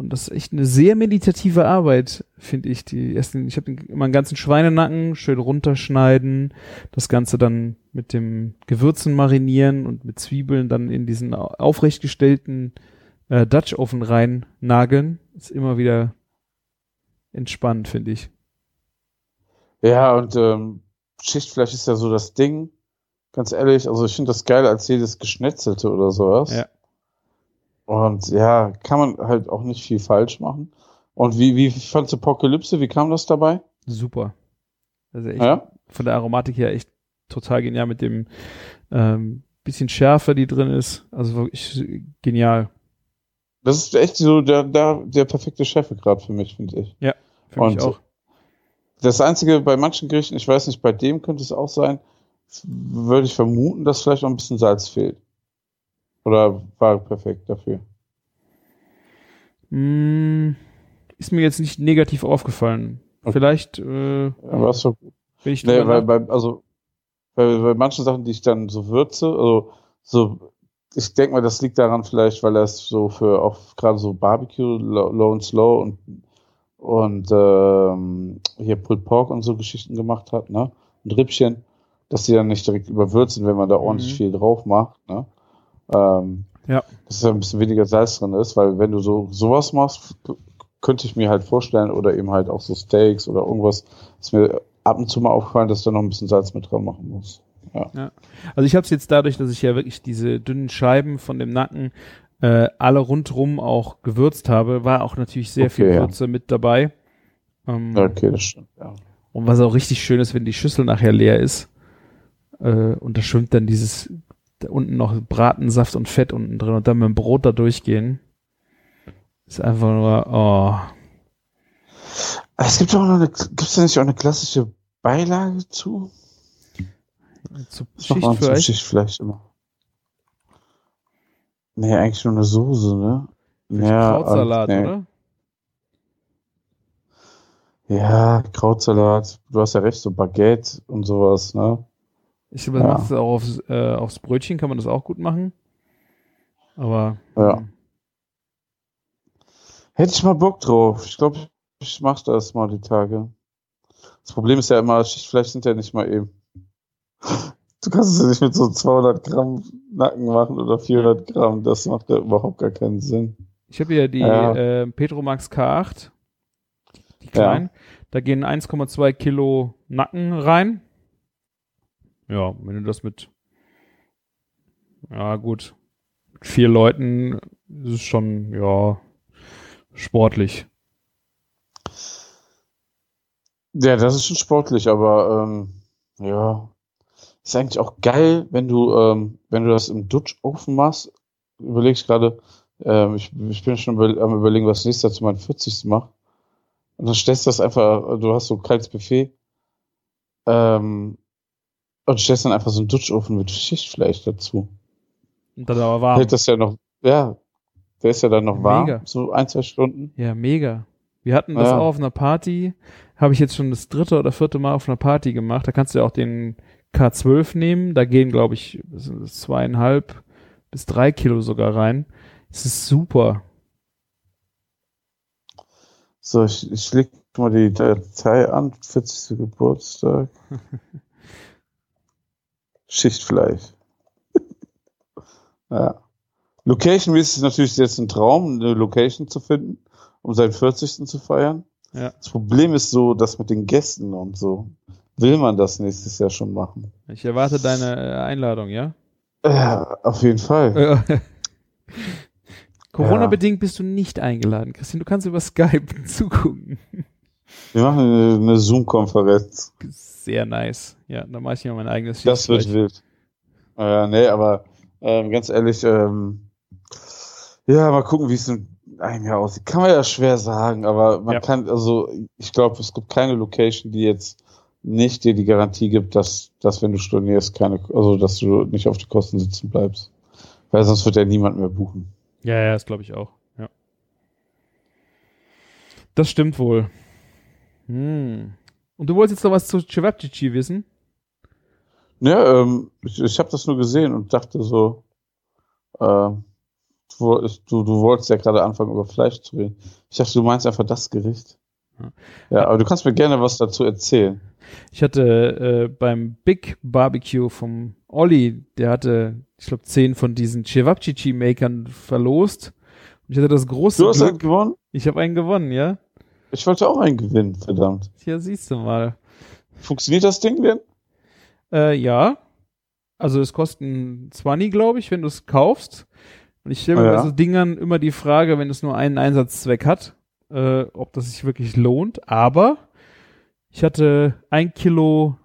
Und das ist echt eine sehr meditative Arbeit, finde ich. Die ersten, ich habe immer einen ganzen Schweinenacken schön runterschneiden, das Ganze dann mit dem Gewürzen marinieren und mit Zwiebeln dann in diesen au- aufrecht gestellten äh, Dutch Oven rein nageln. Ist immer wieder entspannt, finde ich. Ja, und ähm, Schichtfleisch ist ja so das Ding. Ganz ehrlich, also ich finde das geil als jedes Geschnetzelte oder sowas. Ja. Und ja, kann man halt auch nicht viel falsch machen. Und wie, wie fandst du Apokalypse? Wie kam das dabei? Super. Also echt Ja? von der Aromatik her echt total genial mit dem ähm, bisschen Schärfe, die drin ist. Also wirklich genial. Das ist echt so der, der, der perfekte gerade für mich, finde ich. Für Und mich auch. Das Einzige bei manchen Gerichten, ich weiß nicht, bei dem könnte es auch sein, würde ich vermuten, dass vielleicht noch ein bisschen Salz fehlt. Oder war perfekt dafür. Mm, ist mir jetzt nicht negativ aufgefallen. Okay. Vielleicht äh, ist so bin ich Nee, weil bei, also, bei, bei manchen Sachen, die ich dann so würze, also, so, ich denke mal, das liegt daran vielleicht, weil er es so für auch gerade so Barbecue, Low, low and Slow und, und ähm, hier Pulled Pork und so Geschichten gemacht hat, ne? Und Rippchen, dass die dann nicht direkt überwürzen, wenn man da ordentlich Mhm. viel drauf macht, ne? Ähm, Ja. Dass da ein bisschen weniger Salz drin ist, weil wenn du so sowas machst, könnte ich mir halt vorstellen, oder eben halt auch so Steaks oder irgendwas, ist mir ab und zu mal aufgefallen, dass du noch ein bisschen Salz mit dran machen musst. Also ich habe es jetzt dadurch, dass ich ja wirklich diese dünnen Scheiben von dem Nacken äh, alle rundrum auch gewürzt habe, war auch natürlich sehr viel Okay, ja. Würze mit dabei. Ähm, Ja, okay, das stimmt. Ja. Und was auch richtig schön ist, wenn die Schüssel nachher leer ist äh, und da schwimmt dann dieses da unten noch Bratensaft und Fett unten drin und dann mit dem Brot da durchgehen. Ist einfach nur, oh. Es gibt doch noch eine, gibt's da nicht auch eine klassische Beilage zu? Zu man zum Schichtfleisch. Schichtfleisch immer. Nee, eigentlich nur eine Soße, ne? Krautsalat, nee. oder? Ja, Krautsalat. Du hast ja recht, so Baguette und sowas, ne? Ich glaube, man Ja. macht es auch aufs, äh, aufs Brötchen, kann man das auch gut machen. Aber Ja. hm, Hätte ich mal Bock drauf. Ich glaube, ich mach das mal die Tage. Das Problem ist ja immer, Schichtfleisch sind ja nicht mal eben. Du kannst es ja nicht mit so 200 Gramm Nacken machen oder 400 Gramm. Das macht ja überhaupt gar keinen Sinn. ich habe hier die Ja. äh, Petromax K8, die kleinen. Da gehen 1,2 Kilo Nacken rein. Ja, wenn du das mit, ja gut, mit vier Leuten ist es schon, ja, sportlich. Ja, das ist schon sportlich, aber ähm, ja, ist eigentlich auch geil, wenn du ähm, wenn du das im Dutch-Ofen machst. Überleg ich gerade, ähm, ich, ich bin schon über, am überlegen, was nächstes Jahr zu meinem 40. mache. Und dann stellst du das einfach, du hast so ein kaltes Buffet, ähm, Und stellst dann einfach so einen Dutchofen mit Schichtfleisch dazu. Und dann aber warm. Hält das ja noch, ja, der ist ja dann noch warm, Mega. so ein, zwei Stunden. Ja, mega. Wir hatten das Ja. auch auf einer Party. Habe ich jetzt schon das dritte oder vierte Mal auf einer Party gemacht. Da kannst du ja auch den K12 nehmen. Da gehen, glaube ich, zweieinhalb bis drei Kilo sogar rein. Es ist super. So, ich, ich leg mal die Datei an, 40. Geburtstag. *laughs* Schichtfleisch. *laughs* ja. Location-mäßig ist natürlich jetzt ein Traum, eine Location zu finden, um seinen 40. zu feiern. Ja. Das Problem ist so, dass mit den Gästen und so, will man das nächstes Jahr schon machen. Ich erwarte deine äh, Einladung, ja? Ja, auf jeden Fall. *laughs* Corona-bedingt bist du nicht eingeladen, Christian. Du kannst über Skype *laughs* zugucken. Wir machen eine, eine Zoom-Konferenz. Sehr nice. Ja, dann mache ich mir mein eigenes Das wird wild. Äh, nee, aber ähm, ganz ehrlich, ähm, ja, mal gucken, wie es in einem Jahr aussieht. Kann man ja schwer sagen, aber man Ja. kann, also ich glaube, es gibt keine Location, die jetzt nicht dir die Garantie gibt, dass, dass wenn du stornierst, keine, also dass du nicht auf die Kosten sitzen bleibst. Weil sonst wird ja niemand mehr buchen. Ja, ja, das glaube ich auch. Ja. Das stimmt wohl. Hm. Und du wolltest jetzt noch was zu Cevapcici wissen? Ja, ähm, ich, ich habe das nur gesehen und dachte so, äh, du, wolltest- du, du wolltest ja gerade anfangen, über Fleisch zu reden. Ich dachte, du meinst einfach das Gericht. Ja. Aber du kannst mir gerne was dazu erzählen. Ich hatte äh, beim Big Barbecue vom Olli, der hatte, ich glaube, zehn von diesen Cevapcici-Makern verlost. Und ich hatte das große Du hast einen Glück. gewonnen? Ich habe einen gewonnen, ja? Ich wollte auch einen gewinnen, verdammt. Ja, siehst du mal. Funktioniert das Ding denn? Äh, ja. Also es kosten 20, glaube ich, wenn du es kaufst. Und ich stelle mir bei ja. so Dingern immer die Frage, wenn es nur einen Einsatzzweck hat, äh, ob das sich wirklich lohnt. Aber ich hatte ein Kilo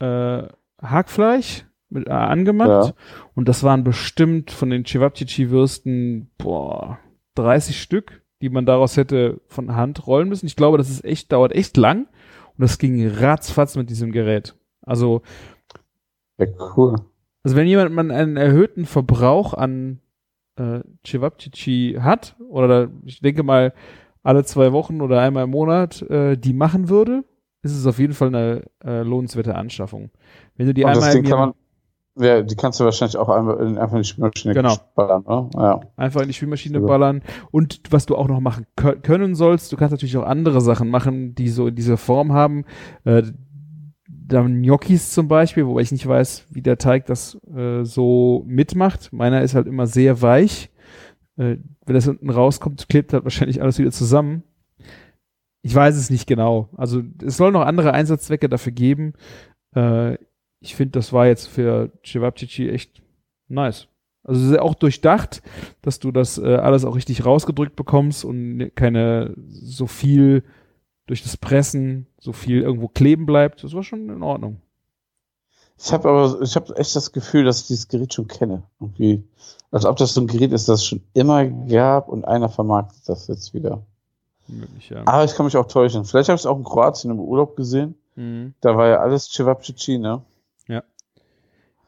äh, Hackfleisch mit, äh, angemacht Ja. und das waren bestimmt von den Cevapcici-Würsten, boah, 30 Stück, die man daraus hätte von Hand rollen müssen. Ich glaube, das ist echt, dauert echt lang und das ging ratzfatz mit diesem Gerät. Also, Ja, cool. also wenn jemand man einen erhöhten Verbrauch an äh, Cevapcici hat, oder ich denke mal alle zwei Wochen oder einmal im Monat äh, die machen würde, ist es auf jeden Fall eine äh, lohnenswerte Anschaffung. Wenn du die Und das einmal im Jahr ja, die kannst du wahrscheinlich auch einfach in die Spülmaschine Genau. ballern, ne? Ja. einfach in die Spülmaschine Ja. ballern. Und was du auch noch machen kö- können sollst, du kannst natürlich auch andere Sachen machen, die so in dieser Form haben. Äh, da Gnocchis zum Beispiel, wobei ich nicht weiß, wie der Teig das äh, so mitmacht. Meiner ist halt immer sehr weich. Äh, wenn das unten rauskommt, klebt halt wahrscheinlich alles wieder zusammen. Ich weiß es nicht genau. Also es soll noch andere Einsatzzwecke dafür geben. Äh, ich finde, das war jetzt für Cevapcici echt nice. Also es ist auch durchdacht, dass du das äh, alles auch richtig rausgedrückt bekommst und keine so viel durch das Pressen so viel irgendwo kleben bleibt. Das war schon in Ordnung. Ich habe aber, ich habe echt das Gefühl, dass ich dieses Gerät schon kenne. Irgendwie. Als ob das so ein Gerät ist, das es schon immer gab und einer vermarktet das jetzt wieder. Möglich, ja. Aber ich kann mich auch täuschen. Vielleicht habe ich es auch in Kroatien im Urlaub gesehen. Mhm. Da war ja alles Cevapcici, ne?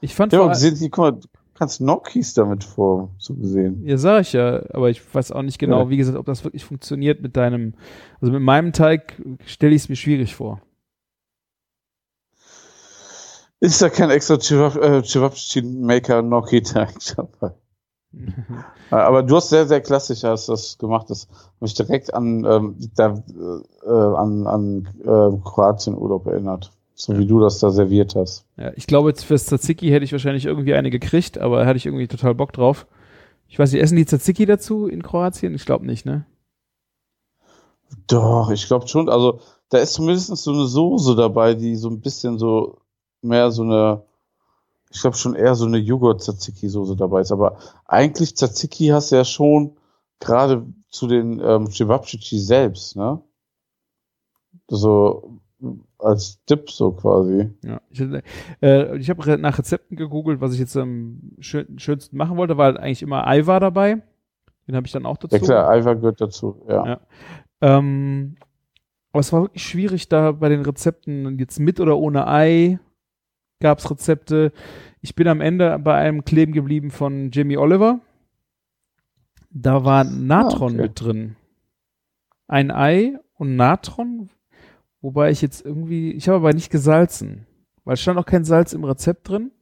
Ich fand habe vor die, guck mal, du kannst Gnocchis damit vor, so gesehen. Ja, sag ich ja, aber ich weiß auch nicht genau, Ja. wie gesagt, ob das wirklich funktioniert mit deinem, also mit meinem Teig stelle ich es mir schwierig vor. Ist da kein extra Cevap- äh, Gnocchi-Teig *laughs* dabei? Äh, *laughs* Aber du hast sehr, sehr klassisch hast das gemacht. Das hat mich direkt an, ähm, da, äh, an, an äh, Kroatien-Urlaub erinnert. So wie du das da serviert hast. Ja, ich glaube, jetzt fürs Tzatziki hätte ich wahrscheinlich irgendwie eine gekriegt, aber hatte ich irgendwie total Bock drauf. Ich weiß nicht, essen die Tzatziki dazu in Kroatien? Ich glaube nicht, ne? Doch, ich glaube schon. Also da ist zumindest so eine Soße dabei, die so ein bisschen so mehr so eine, ich glaube schon eher so eine Joghurt-Tzatziki-Soße dabei ist. Aber eigentlich Tzatziki hast du ja schon gerade zu den ähm, Cevapcici selbst, ne? So als Dip so quasi. Ja. Ich, äh, ich habe nach Rezepten gegoogelt, was ich jetzt am schön, schönsten machen wollte, war halt eigentlich immer Eiwar dabei. Den habe ich dann auch dazu. Ja klar, Eiweiß gehört dazu, ja. Ja. Ähm, aber es war wirklich schwierig, da bei den Rezepten jetzt mit oder ohne Ei gab's Rezepte. Ich bin am Ende bei einem kleben geblieben von Jimmy Oliver. Da war Natron Ah, okay. mit drin. Ein Ei und Natron, wobei ich jetzt irgendwie, ich habe aber nicht gesalzen, weil es stand auch kein Salz im Rezept drin.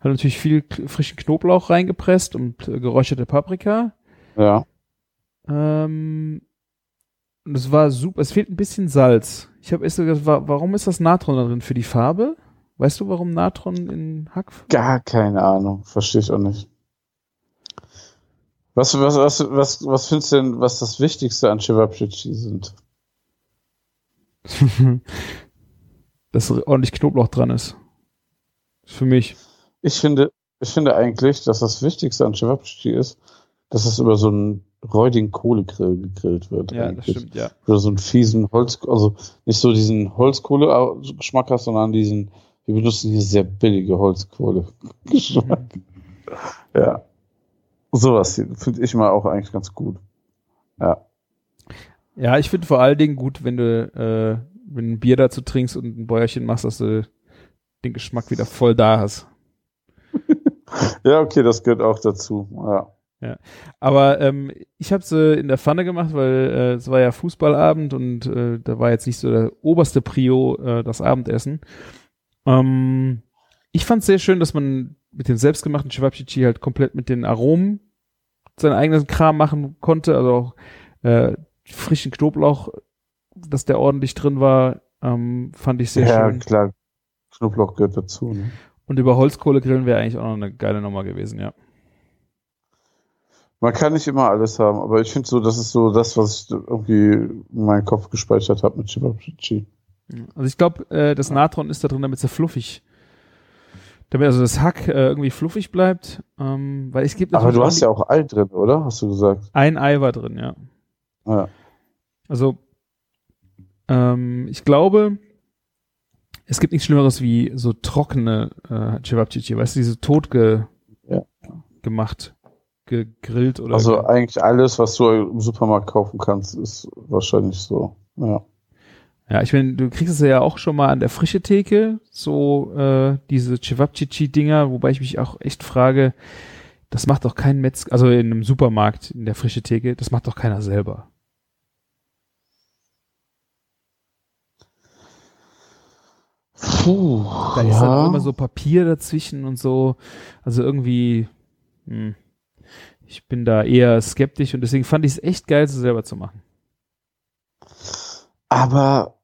Hat natürlich viel frischen Knoblauch reingepresst und äh, geräucherte Paprika. Ja. Ähm, und es war super. Es fehlt ein bisschen Salz. Ich habe erst gedacht, wa warum ist das Natron da drin? Für die Farbe? Weißt du, warum Natron in Hack? Gar keine Ahnung. Verstehe ich auch nicht. Was, was, was, was, was findest du denn, was das Wichtigste an Chivapchichi sind? *laughs* Dass ordentlich Knoblauch dran ist. Für mich. Ich finde, ich finde eigentlich, dass das Wichtigste an Chivapchichi ist, dass es über so einen räudigen Kohlegrill gegrillt wird. Ja, das eigentlich. stimmt, ja. Oder so einen fiesen Holz, also nicht so diesen Holzkohle-Geschmack hast, sondern diesen, wir benutzen hier sehr billige Holzkohle-Geschmack. ja. Sowas finde ich mal auch eigentlich ganz gut. Ja. Ja, ich finde vor allen Dingen gut, wenn du, äh, wenn ein Bier dazu trinkst und ein Bäuerchen machst, dass du den Geschmack wieder voll da hast. *laughs* Ja, okay, das gehört auch dazu. Ja. Aber ähm, ich habe sie in der Pfanne gemacht, weil äh, es war ja Fußballabend und äh, da war jetzt nicht so der oberste Prio äh, das Abendessen. Ähm, ich fand es sehr schön, dass man mit dem selbstgemachten Cevapcici halt komplett mit den Aromen seinen eigenen Kram machen konnte, also auch äh, frischen Knoblauch, dass der ordentlich drin war, ähm, fand ich sehr ja, schön. klar. Knoblauch gehört dazu. Ne? Und über Holzkohle grillen wäre eigentlich auch noch eine geile Nummer gewesen, ja. Man kann nicht immer alles haben, aber ich finde so, das ist so das, was ich irgendwie in meinem Kopf gespeichert habe mit Chivapchichi. Also ich glaube, äh, das Natron ist da drin, damit es ja fluffig, damit also das Hack äh, irgendwie fluffig bleibt, ähm, weil es gibt Aber du hast ja auch Ei drin, oder? Hast du gesagt? ein Ei war drin, ja. Ja. Also ähm, ich glaube, es gibt nichts Schlimmeres wie so trockene äh, Cevapcici, weißt du, diese tot ge Ja. gemacht, gegrillt oder Also eigentlich alles, was du im Supermarkt kaufen kannst, ist wahrscheinlich so. Ja. Ja, ich meine, du kriegst es ja auch schon mal an der frische Theke, so äh, diese Cevapcici-Dinger, wobei ich mich auch echt frage, das macht doch kein Metzger, also in einem Supermarkt in der frische Theke, das macht doch keiner selber. Puh. Da ist dann immer so Papier dazwischen und so, also irgendwie, hm, ich bin da eher skeptisch und deswegen fand ich es echt geil, so selber zu machen. Aber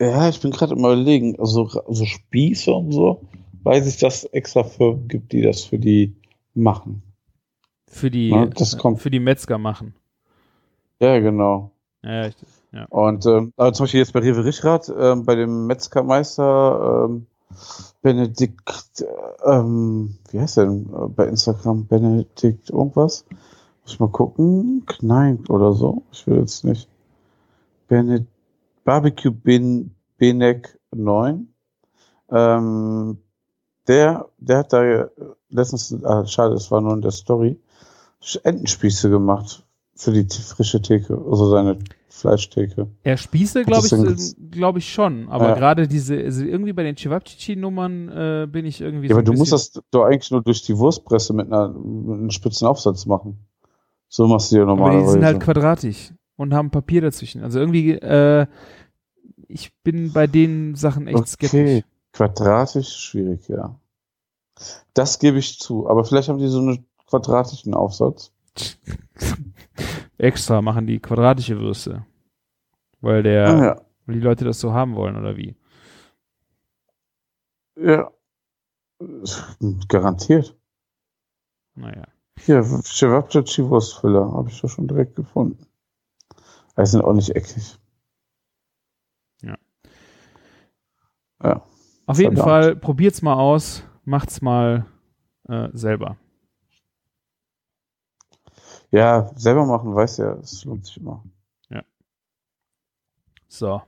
ja, ich bin gerade im überlegen, also so Spieße und so, weiß ich, dass es extra Firmen gibt, die das für die machen. Für die, Ja, das kommt. für die Metzger machen. Ja, genau. Ja, ich, Und ähm, aber zum Beispiel jetzt bei Rewe Richrath, ähm, bei dem Metzgermeister ähm, Benedikt, ähm, wie heißt der denn äh, bei Instagram? Benedikt irgendwas? Muss ich mal gucken. Knein oder so. Ich will jetzt nicht. Bened Barbecue Ben Benek 9. Ähm, der, der hat da äh, letztens, ah, schade, es war nur in der Story, Entenspieße gemacht für die frische Theke, also seine Fleischtheke. Ja, Spieße glaube ich, glaube ich schon. Aber Ja. gerade diese, also irgendwie bei den Cevapcici-Nummern äh, bin ich irgendwie Ja, so aber du musst das doch eigentlich nur durch die Wurstpresse mit, einer, mit einem spitzen Aufsatz machen. So machst du ja Aber normalerweise. die sind halt quadratisch und haben Papier dazwischen. Also irgendwie, äh, ich bin bei den Sachen echt skeptisch. okay, quadratisch, schwierig, ja. Das gebe ich zu. Aber vielleicht haben die so einen quadratischen Aufsatz. *laughs* Extra machen die quadratische Würste. Weil der, Ah, ja. weil die Leute das so haben wollen, oder wie? ja. Garantiert. Naja. Hier, Cevapcici Wurstfüller habe ich doch schon direkt gefunden. Die sind auch nicht eckig. Ja. Ja. Auf jeden Verdammt. Fall, probiert's mal aus, macht's mal äh, selber. Ja, selber machen, weiß ja, es lohnt sich immer. So.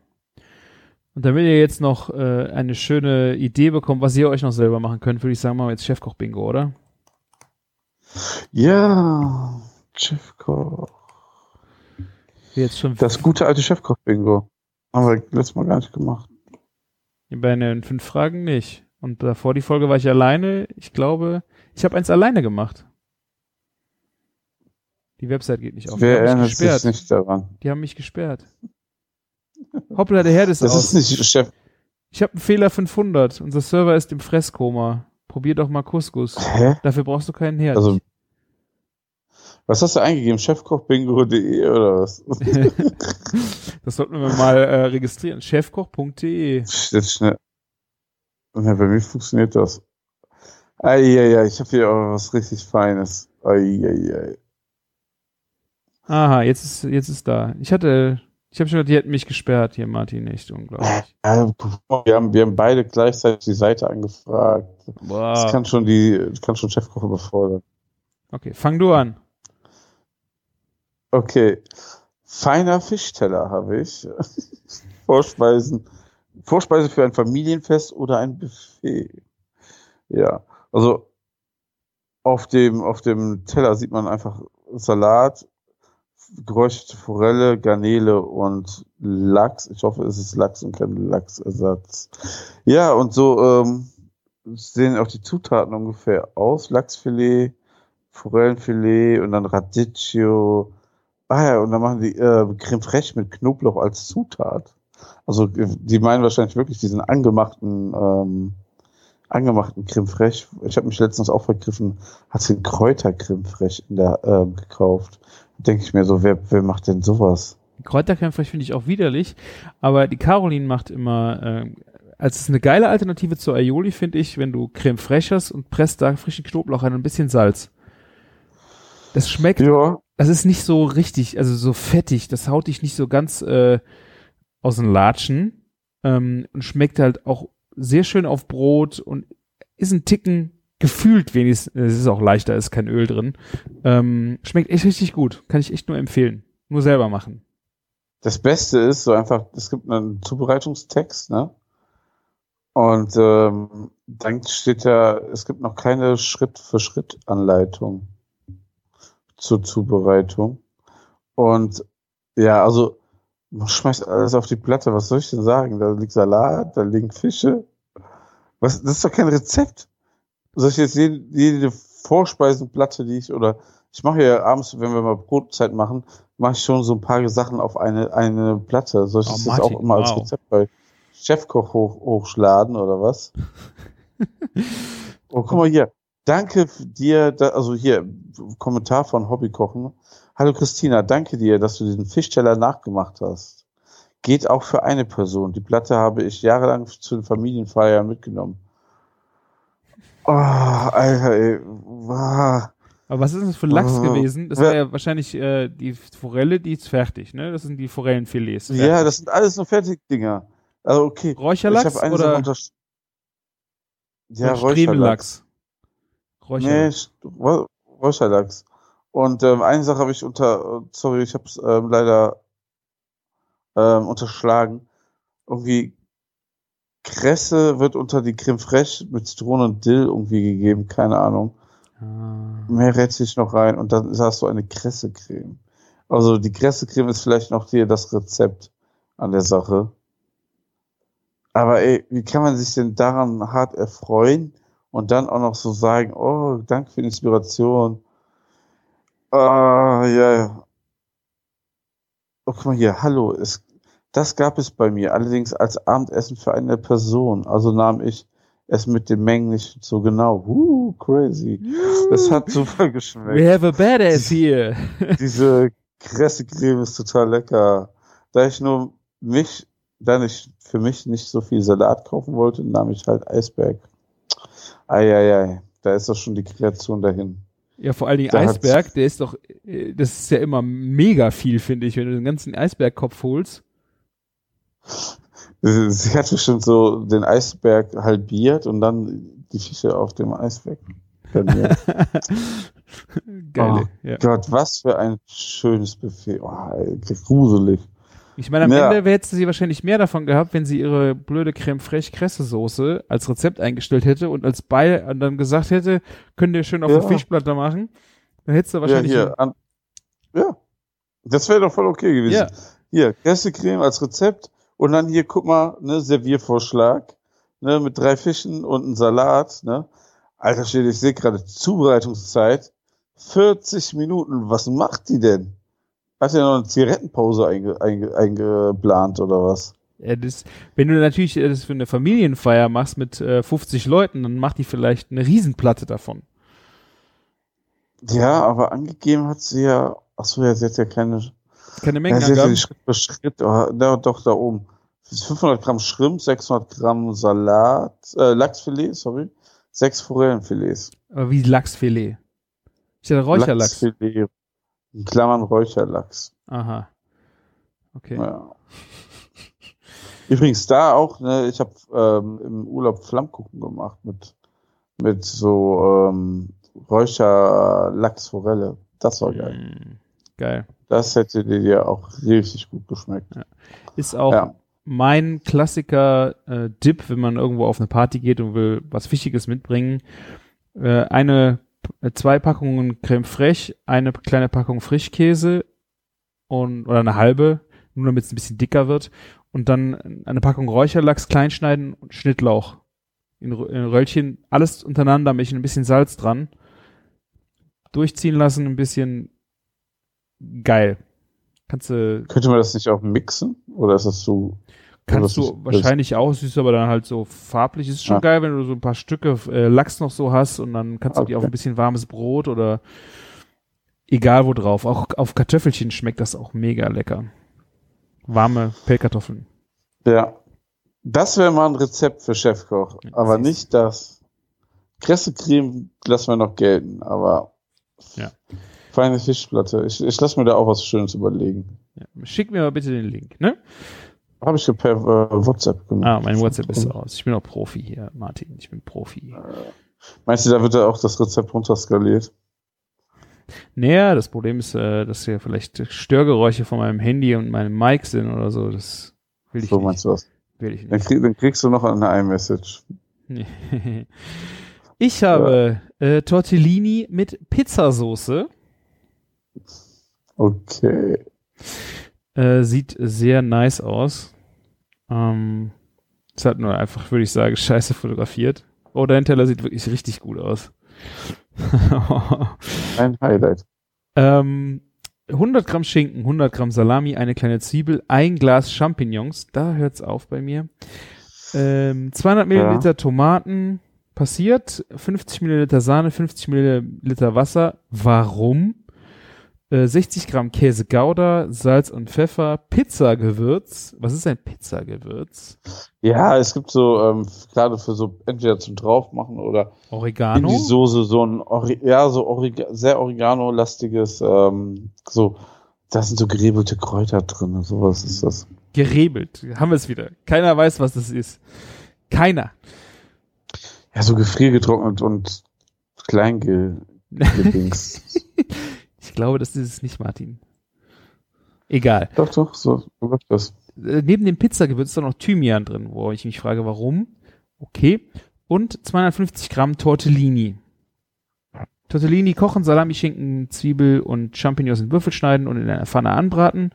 Und damit ihr jetzt noch äh, eine schöne Idee bekommt, was ihr euch noch selber machen könnt, würde ich sagen, machen wir jetzt Chefkoch-Bingo, oder? Ja, Chefkoch. Jetzt schon Das gute alte Chefkoch-Bingo. Haben wir letztes Mal gar nicht gemacht. Bei den fünf Fragen nicht. Und davor die Folge war ich alleine. Ich glaube, ich habe eins alleine gemacht. Die Website geht nicht auf. Wer erinnert sich nicht daran? Die haben mich gesperrt. Hoppla, der Herd ist Das aus. ist nicht Chef. Ich habe einen Fehler 500. Unser Server ist im Fresskoma. Probier doch mal Couscous. Hä? Dafür brauchst du keinen Herd. Also, was hast du eingegeben? Chefkochbingo.de oder was? *laughs* das sollten wir mal äh, registrieren. Chefkoch.de. Jetzt schnell. Ja, bei mir funktioniert das. Eieiei, ich habe hier auch was richtig Feines. Eieiei. Aha, jetzt ist jetzt ist da. Ich hatte, ich habe schon gedacht, die hätten mich gesperrt hier, Martin, echt unglaublich. Guck mal, wir, haben, wir haben beide gleichzeitig die Seite angefragt. Das Boah. kann schon die, das kann schon Chefkoch überfordern. Okay, fang du an. Okay. Feiner Fischteller habe ich. *laughs* Vorspeisen. Vorspeise für ein Familienfest oder ein Buffet. Ja. Also auf dem, auf dem Teller sieht man einfach Salat, geräucherte Forelle, Garnele und Lachs. Ich hoffe, es ist Lachs und kein Lachsersatz. Ja, und so ähm, sehen auch die Zutaten ungefähr aus. Lachsfilet, Forellenfilet und dann Radicchio. Ah ja, und dann machen die äh, Creme fraiche mit Knoblauch als Zutat. Also die meinen wahrscheinlich wirklich diesen angemachten, ähm, angemachten Creme fraiche. Ich habe mich letztens auch vergriffen, hat den Kräuter Creme fraiche in der ähm, gekauft. Denke ich mir so, wer, wer macht denn sowas? Kräuterkämpfer finde ich auch widerlich, aber die Caroline macht immer, äh, als es eine geile Alternative zur Aioli, finde ich, wenn du Creme fraiche hast und presst da frischen Knoblauch rein und ein bisschen Salz. Das schmeckt, Ja, das ist nicht so richtig, also so fettig, das haut dich nicht so ganz äh, aus den Latschen ähm, und schmeckt halt auch sehr schön auf Brot und ist ein Ticken gefühlt wenigstens, es ist auch leichter, ist kein Öl drin. Ähm, schmeckt echt richtig gut, kann ich echt nur empfehlen. Nur selber machen. das Beste ist so einfach, es gibt einen Zubereitungstext, ne? Und ähm, dann steht ja, es gibt noch keine Schritt-für-Schritt-Anleitung zur Zubereitung. Und ja, also man schmeißt alles auf die Platte. Was soll ich denn sagen? Da liegt Salat, da liegen Fische. Was? Das ist doch kein Rezept. Soll ich jetzt jede, jede Vorspeisenplatte, die ich oder ich mache ja abends, wenn wir mal Brotzeit machen, mache ich schon so ein paar Sachen auf eine eine Platte. Soll ich Oh, das Martin, jetzt auch immer als wow. Rezept bei Chefkoch hoch, hochschlagen oder was? *laughs* oh, guck mal hier. Danke dir, da, also hier, Kommentar von Hobbykochen. Hallo Christina, danke dir, dass du diesen Fischteller nachgemacht hast. Geht auch für eine Person. Die Platte habe ich jahrelang zu den Familienfeiern mitgenommen. Oh, Alter, ey. Wow. Aber was ist denn das für Lachs Oh. gewesen? Das Wer- war ja wahrscheinlich äh, die Forelle, die ist fertig, ne? Das sind die Forellenfilets. Ja, das sind alles nur Fertigdinger. Also okay. Räucherlachs oder, unter ja, Räucherlachs. Nee, Räucherlachs. Räu- Räucherlachs. Und ähm, eine Sache habe ich unter, sorry, ich habe es ähm, leider ähm, unterschlagen. Irgendwie Kresse wird unter die Creme fraiche mit Zitrone und Dill irgendwie gegeben, keine Ahnung. Ah. Mehr rät sich noch rein und dann hast du eine Kresse-Creme. Also die Kresse-Creme ist vielleicht noch hier das Rezept an der Sache. Aber ey, wie kann man sich denn daran hart erfreuen und dann auch noch so sagen, oh, danke für die Inspiration. Ah, ja, ja. Oh, guck mal hier, hallo, es, das gab es bei mir, allerdings als Abendessen für eine Person. Also nahm ich es mit den Mengen nicht so genau. Uh, crazy. Es hat super geschmeckt. We have a badass here. *laughs* Diese Kresse-Creme ist total lecker. Da ich nur mich, da ich für mich nicht so viel Salat kaufen wollte, nahm ich halt Eisberg. Eieiei, da ist doch schon die Kreation dahin. Ja, vor allen Dingen Da Eisberg, der ist doch, äh, das ist ja immer mega viel, finde ich, wenn du den ganzen Eisbergkopf holst. Sie hat bestimmt so den Eisberg halbiert und dann die Fische auf dem Eisberg. *laughs* Geil. ja. Gott, was für ein schönes Buffet. Oh, gruselig. Ich meine, am Ja. Ende hätte sie wahrscheinlich mehr davon gehabt, wenn sie ihre blöde Creme fraiche Kresse-Soße als Rezept eingestellt hätte und als Bei und dann gesagt hätte, könnt ihr schön auf Ja. der Fischplatte machen. Dann hättest du Ja, wahrscheinlich. hier. An, ja, das wäre doch voll okay gewesen. Ja. Hier, Kressecreme als Rezept und dann hier, guck mal, ne, Serviervorschlag. ne, mit drei Fischen und einem Salat, ne? Alter Schwede, ich sehe gerade Zubereitungszeit 40 Minuten. Was macht die denn? Hat ja noch eine Zigarettenpause einge, einge, eingeplant oder was? Ja, das, wenn du natürlich äh, das für eine Familienfeier machst mit äh, 50 Leuten, dann macht die vielleicht eine Riesenplatte davon. Ja, aber angegeben hat sie ja, ach so, ja, sie hat ja keine, Keine ja, Mengen sie hat ja angaben. die Schritt für Schritt, oh, da, doch, da oben. 500 Gramm Shrimp, 600 Gramm Salat, äh, Lachsfilet, sorry, 6 Forellenfilets. Aber wie Lachsfilet. Ist ja der Räucherlachs. Lachsfilet, in Klammern Räucherlachs. Aha. Okay. Ja. Übrigens da auch, ne, ich habe ähm, im Urlaub Flammkuchen gemacht mit, mit so ähm, Räucherlachsforelle. Das war geil. Mm, geil. Das hätte dir auch richtig gut geschmeckt. Ist auch Ja. mein Klassiker äh, Dip, wenn man irgendwo auf eine Party geht und will was Fischiges mitbringen. Äh, eine, äh, zwei Packungen Creme fraiche, eine kleine Packung Frischkäse und oder eine halbe, nur damit es ein bisschen dicker wird. Und dann eine Packung Räucherlachs kleinschneiden und Schnittlauch in, in Röllchen, alles untereinander, mit ein bisschen Salz dran. Durchziehen lassen, ein bisschen geil. Kannst du Könnte man das nicht auch mixen? Oder ist das zu. Kannst du wahrscheinlich auch, es ist aber dann halt so farblich. Ist schon Ah. geil, wenn du so ein paar Stücke äh, Lachs noch so hast und dann kannst du die Okay. auf ein bisschen warmes Brot oder egal wo drauf. Auch auf Kartoffelchen schmeckt das auch mega lecker. Warme Pellkartoffeln. Ja. Das wäre mal ein Rezept für Chefkoch. Ja, Aber siehst nicht das. Kressecreme lassen wir noch gelten, aber. Ja. Feine Fischplatte. Ich, ich lasse mir da auch was Schönes überlegen. Ja. Schick mir mal bitte den Link, ne? Habe ich per äh, WhatsApp gemacht. Ah, mein WhatsApp ist aus. Ich bin auch Profi hier, Martin. Ich bin Profi. Meinst du, da wird da auch das Rezept runterskaliert? Naja, das Problem ist, äh, dass hier vielleicht Störgeräusche von meinem Handy und meinem Mic sind oder so. Das will ich So nicht. meinst du was? Will ich Dann, nicht. krieg, dann kriegst du noch eine iMessage. *laughs* Ich habe äh, Tortellini mit Pizzasoße. Okay. Äh, sieht sehr nice aus. Ähm, es hat nur einfach, würde ich sagen, *laughs* scheiße fotografiert. Oh, dein Teller sieht wirklich richtig gut aus. *laughs* Ein Highlight. ähm, 100 Gramm Schinken, 100 Gramm Salami, eine kleine Zwiebel, ein Glas Champignons. Da hört's auf bei mir. Ähm, 200 Milliliter Tomaten, passiert. 50 Milliliter Sahne, 50 Milliliter Wasser. Warum? Äh, 60 Gramm Käse Gouda, Salz und Pfeffer, Pizzagewürz. Was ist ein Pizzagewürz? Ja, es gibt so, ähm, gerade für so, entweder zum Draufmachen oder in Oregano? die Soße so ein, Ori ja, so Orega sehr Oregano-lastiges, ähm, so, da sind so gerebelte Kräuter drin, sowas ist das. Gerebelt. Haben wir es wieder. Keiner weiß, was das ist. Keiner. Ja, so gefriergetrocknet und klein ge gedingst. *laughs* Ich glaube, das ist es nicht, Martin. Egal. doch, doch, so läuft das. Äh, neben dem Pizzagewürz ist da noch Thymian drin, wo ich mich frage, warum. Okay. Und 250 Gramm Tortellini. Tortellini kochen, Salami, Schinken, Zwiebel und Champignons in Würfel schneiden und in einer Pfanne anbraten.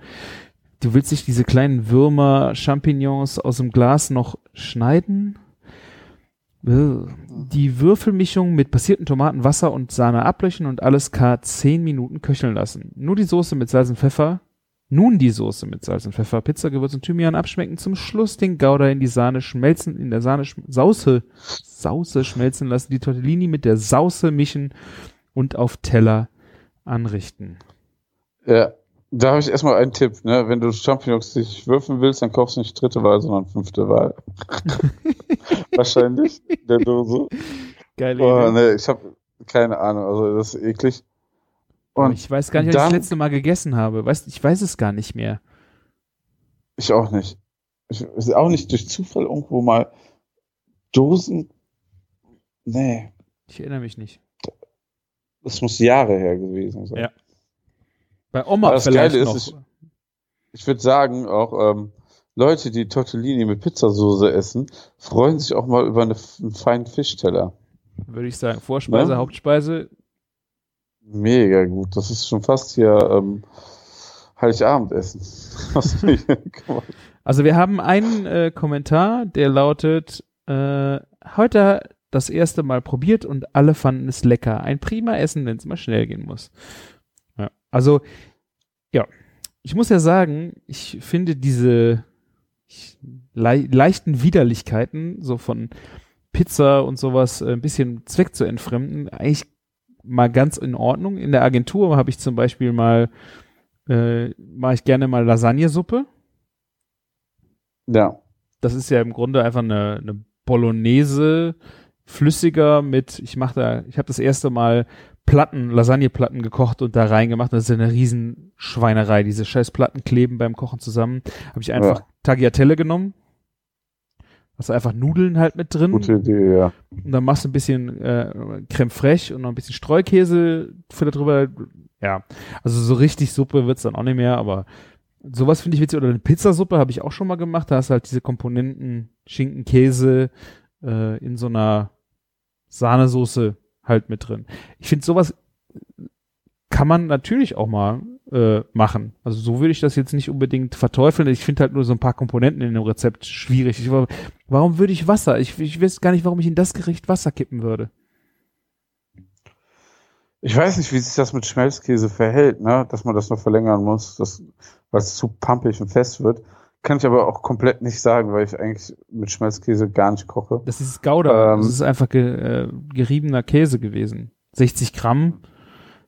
Du willst dich diese kleinen Würmer, Champignons aus dem Glas noch schneiden? Äh, Die Würfelmischung mit passierten Tomaten, Wasser und Sahne ablöschen und alles gar 10 Minuten köcheln lassen. Nur die Soße mit Salz und Pfeffer nun die Soße mit Salz und Pfeffer, Pizzagewürz und Thymian abschmecken. Zum Schluss den Gouda in die Sahne schmelzen, in der Sahne Sauce, Sauce schmelzen lassen, die Tortellini mit der Sauce mischen und auf Teller anrichten. Ja, da habe ich erstmal einen Tipp, ne? Wenn du Champignons nicht würfeln willst, dann kaufst du nicht dritte Wahl, sondern fünfte Wahl. *laughs* Wahrscheinlich, in der Dose. Geil. Oh, ne, ich habe keine Ahnung, also das ist eklig. Und ich weiß gar nicht, wann ich dann- das letzte Mal gegessen habe. Weißt, ich weiß es gar nicht mehr. Ich auch nicht. Ich ist auch nicht durch Zufall irgendwo mal Dosen. Nee, Ich erinnere mich nicht. das muss Jahre her gewesen sein. Ja. Bei Oma Aber das vielleicht Geile ist, noch. ich- Ich würde sagen, auch ähm, Leute, die Tortellini mit Pizzasauce essen, freuen sich auch mal über eine, einen feinen Fischteller. Würde ich sagen. Vorspeise, Ne? Hauptspeise. Mega gut. Das ist schon fast hier ähm, Heiligabendessen. *laughs* Also wir haben einen äh, Kommentar, der lautet, äh, heute das erste Mal probiert und alle fanden es lecker. Ein prima Essen, wenn es mal schnell gehen muss. Also, ja, ich muss ja sagen, ich finde diese le leichten Widerlichkeiten, so von Pizza und sowas, äh, ein bisschen Zweck zu entfremden, eigentlich mal ganz in Ordnung. In der Agentur habe ich zum Beispiel mal, äh, mache ich gerne mal Lasagnesuppe. Ja. Das ist ja im Grunde einfach eine, eine Bolognese flüssiger mit, ich mache da, ich habe das erste Mal Platten, Lasagneplatten gekocht und da reingemacht. Das ist eine riesen Schweinerei. Diese scheiß Platten kleben beim Kochen zusammen. Habe ich einfach ja. Tagliatelle genommen. Hast du einfach Nudeln halt mit drin. Gute Idee, ja. Und dann machst du ein bisschen äh, Creme fraiche und noch ein bisschen Streukäse für da drüber. Ja, also so richtig Suppe wird's dann auch nicht mehr, aber sowas finde ich witzig. Oder eine Pizzasuppe habe ich auch schon mal gemacht. Da hast du halt diese Komponenten Schinken, Käse äh, in so einer Sahnesoße halt mit drin. Ich finde sowas kann man natürlich auch mal äh, machen. Also so würde ich das jetzt nicht unbedingt verteufeln. Ich finde halt nur so ein paar Komponenten in dem Rezept schwierig. Ich, warum würde ich Wasser? Ich, ich weiß gar nicht, warum ich in das Gericht Wasser kippen würde. Ich weiß nicht, wie sich das mit Schmelzkäse verhält, ne? dass man das noch verlängern muss, dass, weil es zu pampig und fest wird. Kann ich aber auch komplett nicht sagen, weil ich eigentlich mit Schmelzkäse gar nicht koche. Das ist Gouda. Ähm, das ist einfach ge, äh, geriebener Käse gewesen. 60 Gramm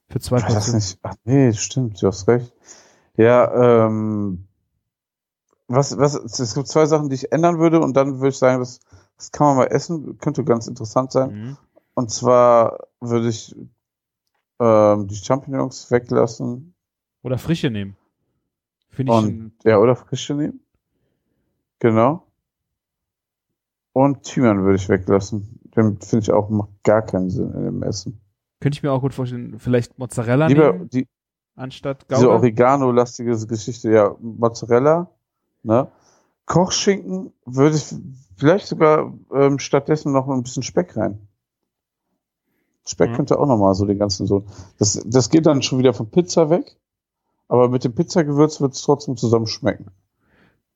für zwei Portionen. Das nicht, ach nee, stimmt, du hast recht. Ja, ähm, was, was, es gibt zwei Sachen, die ich ändern würde und dann würde ich sagen, das, das kann man mal essen, könnte ganz interessant sein. Mhm. Und zwar würde ich ähm, die Champignons weglassen. Oder frische nehmen. Finde ich. Und, ja, oder frische nehmen. Genau. Und Thymian würde ich weglassen. Den finde ich auch macht gar keinen Sinn in dem Essen. Könnte ich mir auch gut vorstellen. Vielleicht Mozzarella Lieber nehmen, die, anstatt Gouda. Diese Oregano-lastige Geschichte. Ja, Mozzarella. Ne? Kochschinken würde ich vielleicht sogar ähm, stattdessen noch ein bisschen Speck rein. Speck mhm. könnte auch nochmal so den ganzen so. Das, das geht dann schon wieder von Pizza weg. Aber mit dem Pizzagewürz wird es trotzdem zusammen schmecken.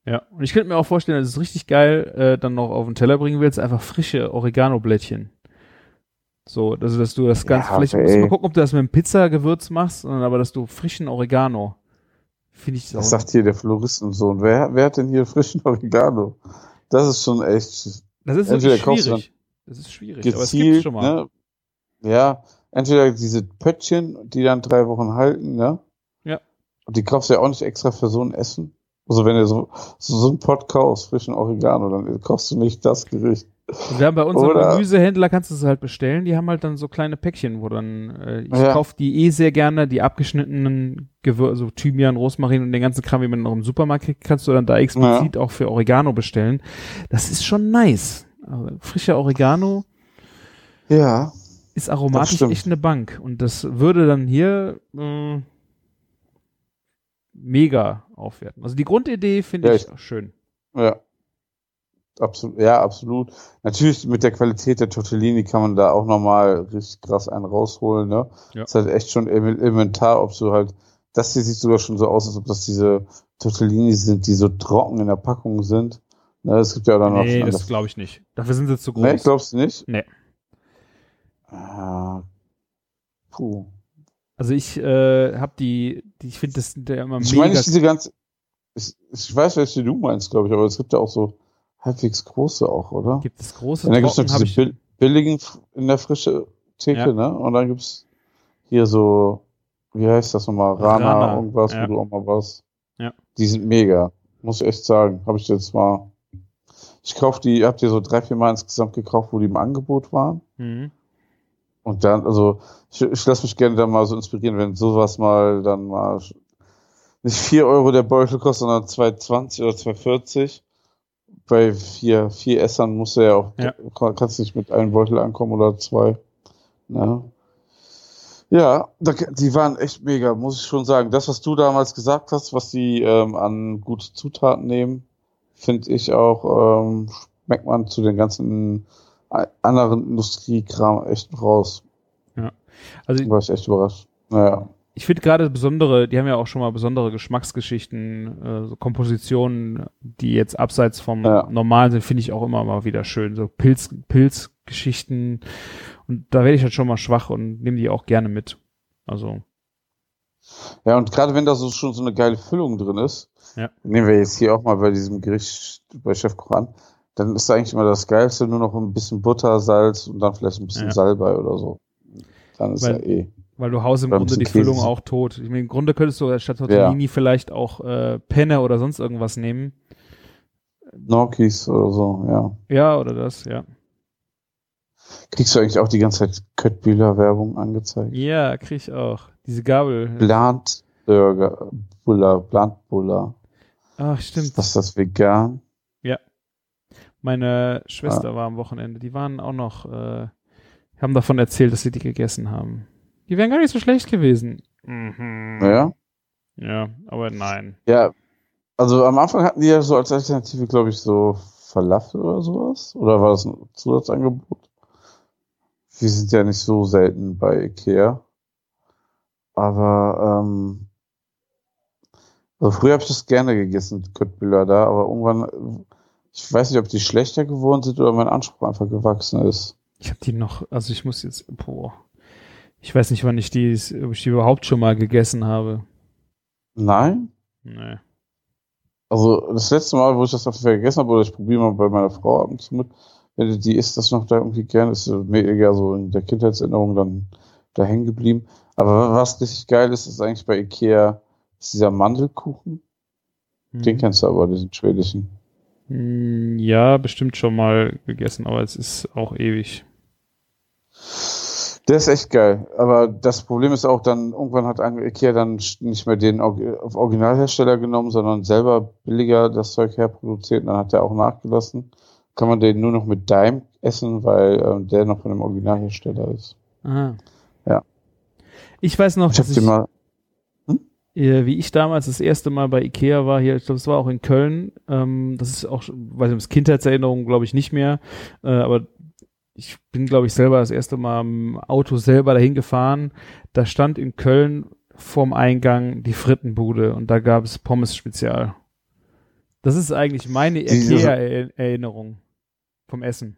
Ja, und ich könnte mir auch vorstellen, dass es richtig geil äh, dann noch auf den Teller bringen willst, einfach frische Oregano-Blättchen. So, also dass du das Ganze, ja, vielleicht musst du mal gucken, ob du das mit dem Pizzagewürz machst, aber dass du frischen Oregano. Finde ich. Das sagt hier der Floristensohn. Wer, wer hat denn hier frischen *laughs* Oregano? Das ist schon echt. Das ist entweder schwierig. Das ist schwierig, gezielt, aber es gibt schon mal. Ne? Ja, entweder diese Pöttchen, die dann drei Wochen halten, ne? Und die kaufst du ja auch nicht extra für so ein Essen. Also wenn du so, so, so ein Pot kaufst, frischen Oregano, dann kaufst du nicht das Gericht. Wir haben bei unserem Oder Gemüsehändler kannst du es halt bestellen. Die haben halt dann so kleine Päckchen, wo dann äh, ich ja. kaufe die eh sehr gerne, die abgeschnittenen Gewürze, so Thymian, Rosmarin und den ganzen Kram, wie man noch im Supermarkt kriegt, kannst du dann da explizit ja. auch für Oregano bestellen. Das ist schon nice. Also, frischer Oregano. Ja. Ist aromatisch echt eine Bank. Und das würde dann hier äh, mega aufwerten. Also die Grundidee finde ja, ich, ich schön. Ja. Absolut, ja, absolut. Natürlich mit der Qualität der Tortellini kann man da auch nochmal richtig krass einen rausholen, ne? Ja. Das ist halt echt schon elementar, ob du halt, das hier sieht sogar schon so aus, als ob das diese Tortellini sind, die so trocken in der Packung sind. Ne, es gibt ja dann noch. Nee, das glaube ich nicht. Dafür sind sie zu groß. Nee, glaubst du nicht? Nee. Ah, puh. Also ich äh, habe die, die, ich finde das der immer ich mega. Ich meine nicht diese ganze, ich, ich weiß, welche du meinst, glaube ich, aber es gibt ja auch so halbwegs große auch, oder? Gibt es große? Und dann gibt es noch diese Bill billigen in der frische Theke, ja. ne? Und dann gibt's hier so, wie heißt das nochmal? Rana, Rana. irgendwas, ja. wo du auch mal was. Ja. Die sind mega. Muss ich echt sagen. Habe ich jetzt mal. Ich kauf die, habt ihr so drei, vier Mal insgesamt gekauft, wo die im Angebot waren. Mhm. Und dann, also, ich, ich lasse mich gerne da mal so inspirieren, wenn sowas mal dann mal nicht vier Euro der Beutel kostet, sondern 2,20 oder 2,40 bei vier, vier Essern musst du ja auch, ja. kannst nicht mit einem Beutel ankommen oder zwei. Ne? Ja, die waren echt mega, muss ich schon sagen. Das, was du damals gesagt hast, was die ähm, an gute Zutaten nehmen, finde ich auch, ähm, schmeckt man zu den ganzen anderen Industriekram echt raus. Ja. Also war ich echt überrascht. Naja. ich finde gerade besondere, die haben ja auch schon mal besondere Geschmacksgeschichten, äh, so Kompositionen, die jetzt abseits vom Ja. normalen sind, finde ich auch immer mal wieder schön. So Pilz, Pilzgeschichten. Und da werde ich halt schon mal schwach und nehme die auch gerne mit. Also, Ja, und gerade wenn da so schon so eine geile Füllung drin ist, Ja. nehmen wir jetzt hier auch mal bei diesem Gericht bei Chefkoch an, dann ist eigentlich immer das Geilste nur noch ein bisschen Butter, Salz und dann vielleicht ein bisschen Ja. Salbei oder so. Dann ist Weil- ja eh. weil du haust im Grunde die Füllung auch tot. Ich meine, im Grunde könntest du statt Tortellini vielleicht auch äh, Penne oder sonst irgendwas nehmen. Gnocchis oder so, ja. Ja, oder das, ja. Kriegst du eigentlich auch die ganze Zeit Köttbühler Werbung angezeigt? Ja, krieg ich auch. Diese Gabel. Plant Burger, Buller, Plant Buller. Ach, stimmt. Was ist das vegan? Meine Schwester Ah. war am Wochenende. Die waren auch noch, äh, haben davon erzählt, dass sie die gegessen haben. Die wären gar nicht so schlecht gewesen. Mhm. Ja. Ja, aber nein. Ja. Also am Anfang hatten die ja so als Alternative, glaube ich, so Falafel oder sowas. Oder war das ein Zusatzangebot? Wir sind ja nicht so selten bei Ikea. Aber ähm, also früher habe ich das gerne gegessen, Köttbüller da, aber irgendwann, ich weiß nicht, ob die schlechter geworden sind oder mein Anspruch einfach gewachsen ist. Ich habe die noch, also ich muss jetzt, boah. Ich weiß nicht, wann ich die, ob ich die überhaupt schon mal gegessen habe. Nein? Nee. Also das letzte Mal, wo ich das auf gegessen habe, oder ich probiere mal bei meiner Frau ab und zu mit, wenn die- isst das noch da irgendwie gern, ist mir eher so in der Kindheitserinnerung dann da hängen geblieben. Aber was richtig geil ist, ist eigentlich bei Ikea, ist dieser Mandelkuchen. Den Mhm. kennst du aber, diesen schwedischen. Mm, Ja, bestimmt schon mal gegessen, aber es ist auch ewig. Der ist echt geil. Aber das Problem ist auch dann, irgendwann hat Ikea dann nicht mehr den Originalhersteller genommen, sondern selber billiger das Zeug herproduziert. Und dann hat er auch nachgelassen. Kann man den nur noch mit Dime essen, weil ähm, der noch von dem Originalhersteller ist. Aha. Ja. Ich weiß noch, Ich dass ich, mal. Äh, wie ich damals das erste Mal bei Ikea war, hier, ich glaube, es war auch in Köln, ähm, das ist auch, weiß nicht, das Kindheitserinnerung, glaube ich, nicht mehr, äh, aber ich bin, glaube ich, selber das erste Mal im Auto selber dahin gefahren. Da stand in Köln vorm Eingang die Frittenbude und da gab es Pommes Spezial. Das ist eigentlich meine Ikea-Erinnerung vom Essen.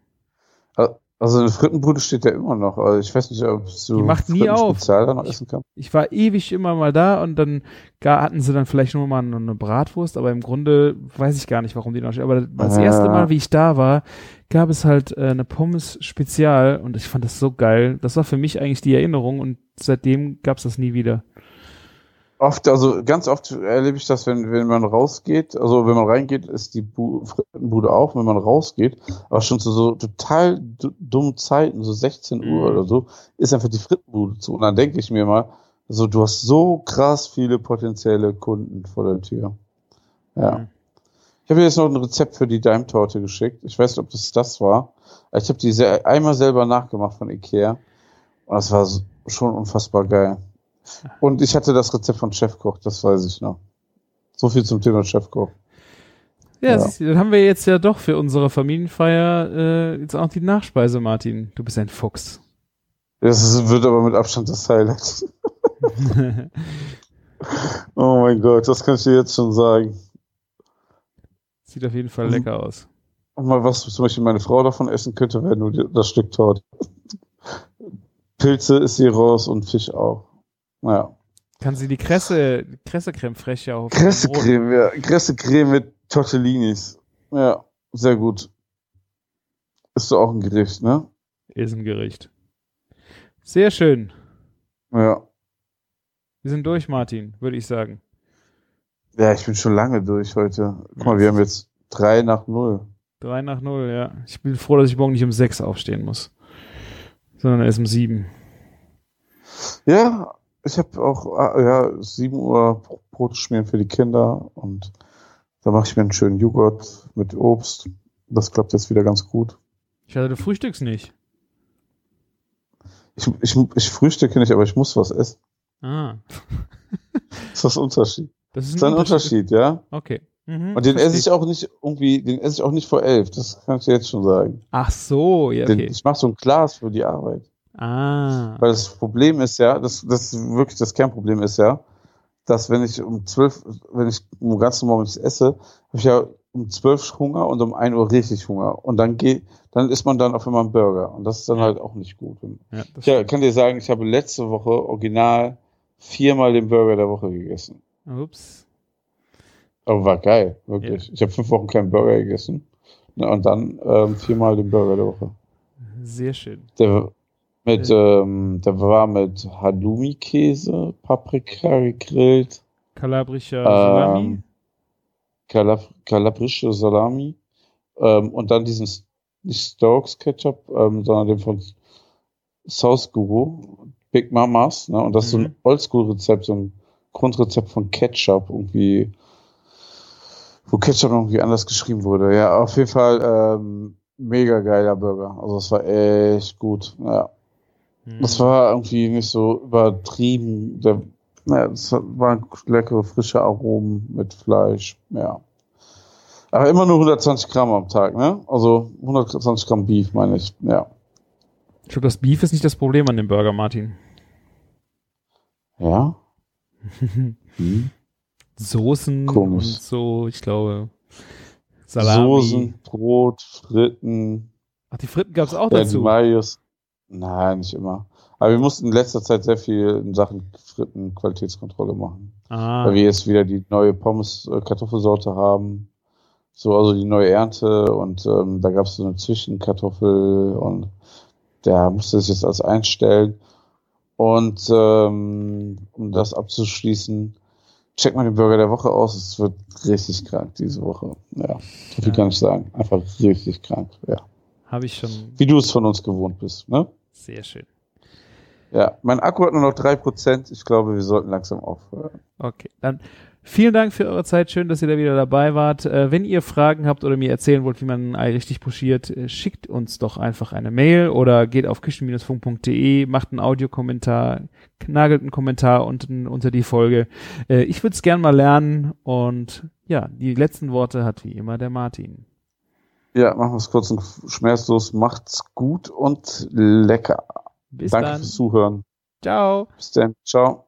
Also eine Frittenbude steht ja immer noch. Also ich weiß nicht, ob du Die macht nie auf. Noch essen kannst. ich war ewig immer mal da und dann ga- hatten sie dann vielleicht nur mal eine, Bratwurst, aber im Grunde weiß ich gar nicht, warum die noch steht. Aber das Ja. erste Mal, wie ich da war, gab es halt äh, eine Pommes Spezial und ich fand das so geil. Das war für mich eigentlich die Erinnerung und seitdem gab es das nie wieder. Oft, also ganz oft erlebe ich das, wenn, wenn man rausgeht, also wenn man reingeht, ist die Bu Frittenbude auf, wenn man rausgeht, aber schon zu so total du- dummen Zeiten, so 16 Mhm. Uhr oder so, ist einfach die Frittenbude zu. Und dann denke ich mir mal, so du hast so krass viele potenzielle Kunden vor der Tür. Ja. Mhm. Ich habe dir jetzt noch ein Rezept für die Daimtorte geschickt. Ich weiß nicht, ob das das war. Ich habe die einmal selber nachgemacht von Ikea. Und das war schon unfassbar geil. Und ich hatte das Rezept von Chefkoch, das weiß ich noch. So viel zum Thema Chefkoch. Ja, Ja. dann haben wir jetzt ja doch für unsere Familienfeier äh, jetzt auch die Nachspeise, Martin. Du bist ein Fuchs. Das wird aber mit Abstand das Highlight. *laughs* Oh mein Gott, das kann ich dir jetzt schon sagen. Sieht auf jeden Fall Mhm. lecker aus. Und mal was zum Beispiel meine Frau davon essen könnte, wäre nur das Stück Torte. Pilze ist hier raus und Fisch auch. Naja. Kann sie die Kresse, Kresse-Creme auf dem Brot- Kressecreme, ja. Kressecreme mit Tortellinis. Ja, sehr gut. Ist doch auch ein Gericht, ne? ist ein Gericht. Sehr schön. Ja. Wir sind durch, Martin, würde ich sagen. Ja, ich bin schon lange durch heute. Guck mal, wir haben jetzt drei nach null. Drei nach null, ja. Ich bin froh, dass ich morgen nicht um sechs aufstehen muss. Sondern erst um sieben. Ja, ich habe auch ah, ja, 7 Uhr Brot schmieren für die Kinder und da mache ich mir einen schönen Joghurt mit Obst. Das klappt jetzt wieder ganz gut. Ich hatte, du frühstückst nicht. Ich, ich, ich frühstücke nicht, aber ich muss was essen. Ah. Das *laughs* ist das Unterschied. Das ist Das ist ein Unterschied, ja. Okay. Mhm, Und den verstehe esse ich auch nicht irgendwie, den esse ich auch nicht vor elf. Das kann ich dir jetzt schon sagen. Ach so, ja, Den, okay. ich mache so ein Glas für die Arbeit. Ah. Weil das Problem ist ja, das, das wirklich das Kernproblem ist ja, dass wenn ich um zwölf, wenn ich um ganz normal nichts esse, habe ich ja um zwölf Hunger und um ein Uhr richtig Hunger. Und dann geht, dann isst man dann auf einmal einen Burger. Und das ist dann halt auch nicht gut. Ja, Ich ja, kann dir sagen, ich habe letzte Woche original viermal den Burger der Woche gegessen. Ups. Aber war geil, wirklich. Ich habe fünf Wochen keinen Burger gegessen. Und dann ähm, viermal den Burger der Woche. Sehr schön. Der, mit, ähm, der war mit Halloumi-Käse, Paprika gegrillt, Kalabrischer Salami. ähm, Calab kalabrische Salami ähm, und dann diesen, nicht Stokes Ketchup, ähm, sondern den von Sauce Guru, Big Mamas, ne? Und das ist so Mhm. ein Oldschool-Rezept, so ein Grundrezept von Ketchup, irgendwie, wo Ketchup irgendwie anders geschrieben wurde. Ja, auf jeden Fall ähm, mega geiler Burger. Also es war echt gut. Ja. Das war irgendwie nicht so übertrieben. Der, naja, es waren leckere, frische Aromen mit Fleisch. Ja. Aber immer nur 120 Gramm am Tag, ne? Also 120 Gramm Beef, meine ich. Ja. Ich glaube, das Beef ist nicht das Problem an dem Burger, Martin. Ja? *laughs* Hm. Soßen Komisch. und so, ich glaube. Salami. Soßen, Brot, Fritten, Ach, die Fritten gab es auch dazu. Mayos. Nein, nicht immer. Aber wir mussten in letzter Zeit sehr viel in Sachen Fritten Qualitätskontrolle machen. Ah, weil wir jetzt wieder die neue Pommes-Kartoffelsorte haben. So, also die neue Ernte und ähm, da gab es so eine Zwischenkartoffel und der musste sich jetzt alles einstellen. Und ähm, um das abzuschließen, check mal den Burger der Woche aus. Es wird richtig krank diese Woche. Ja, so viel Ja. kann ich sagen. Einfach richtig krank. Ja, habe ich schon. wie du es von uns gewohnt bist. Ne? Sehr schön. Ja, mein Akku hat nur noch drei Prozent. Ich glaube, wir sollten langsam aufhören. Okay, dann vielen Dank für eure Zeit. Schön, dass ihr da wieder dabei wart. Äh, wenn ihr Fragen habt oder mir erzählen wollt, wie man ein Ei richtig pochiert, äh, schickt uns doch einfach eine Mail oder geht auf küchen-funk.de, macht einen Audiokommentar, nagelt einen Kommentar unten unter die Folge. Äh, ich würde es gern mal lernen und ja, die letzten Worte hat wie immer der Martin. Ja, machen wir es kurz und schmerzlos. Macht's gut und lecker. Bis Danke dann. fürs Zuhören. Ciao. Bis dann. Ciao.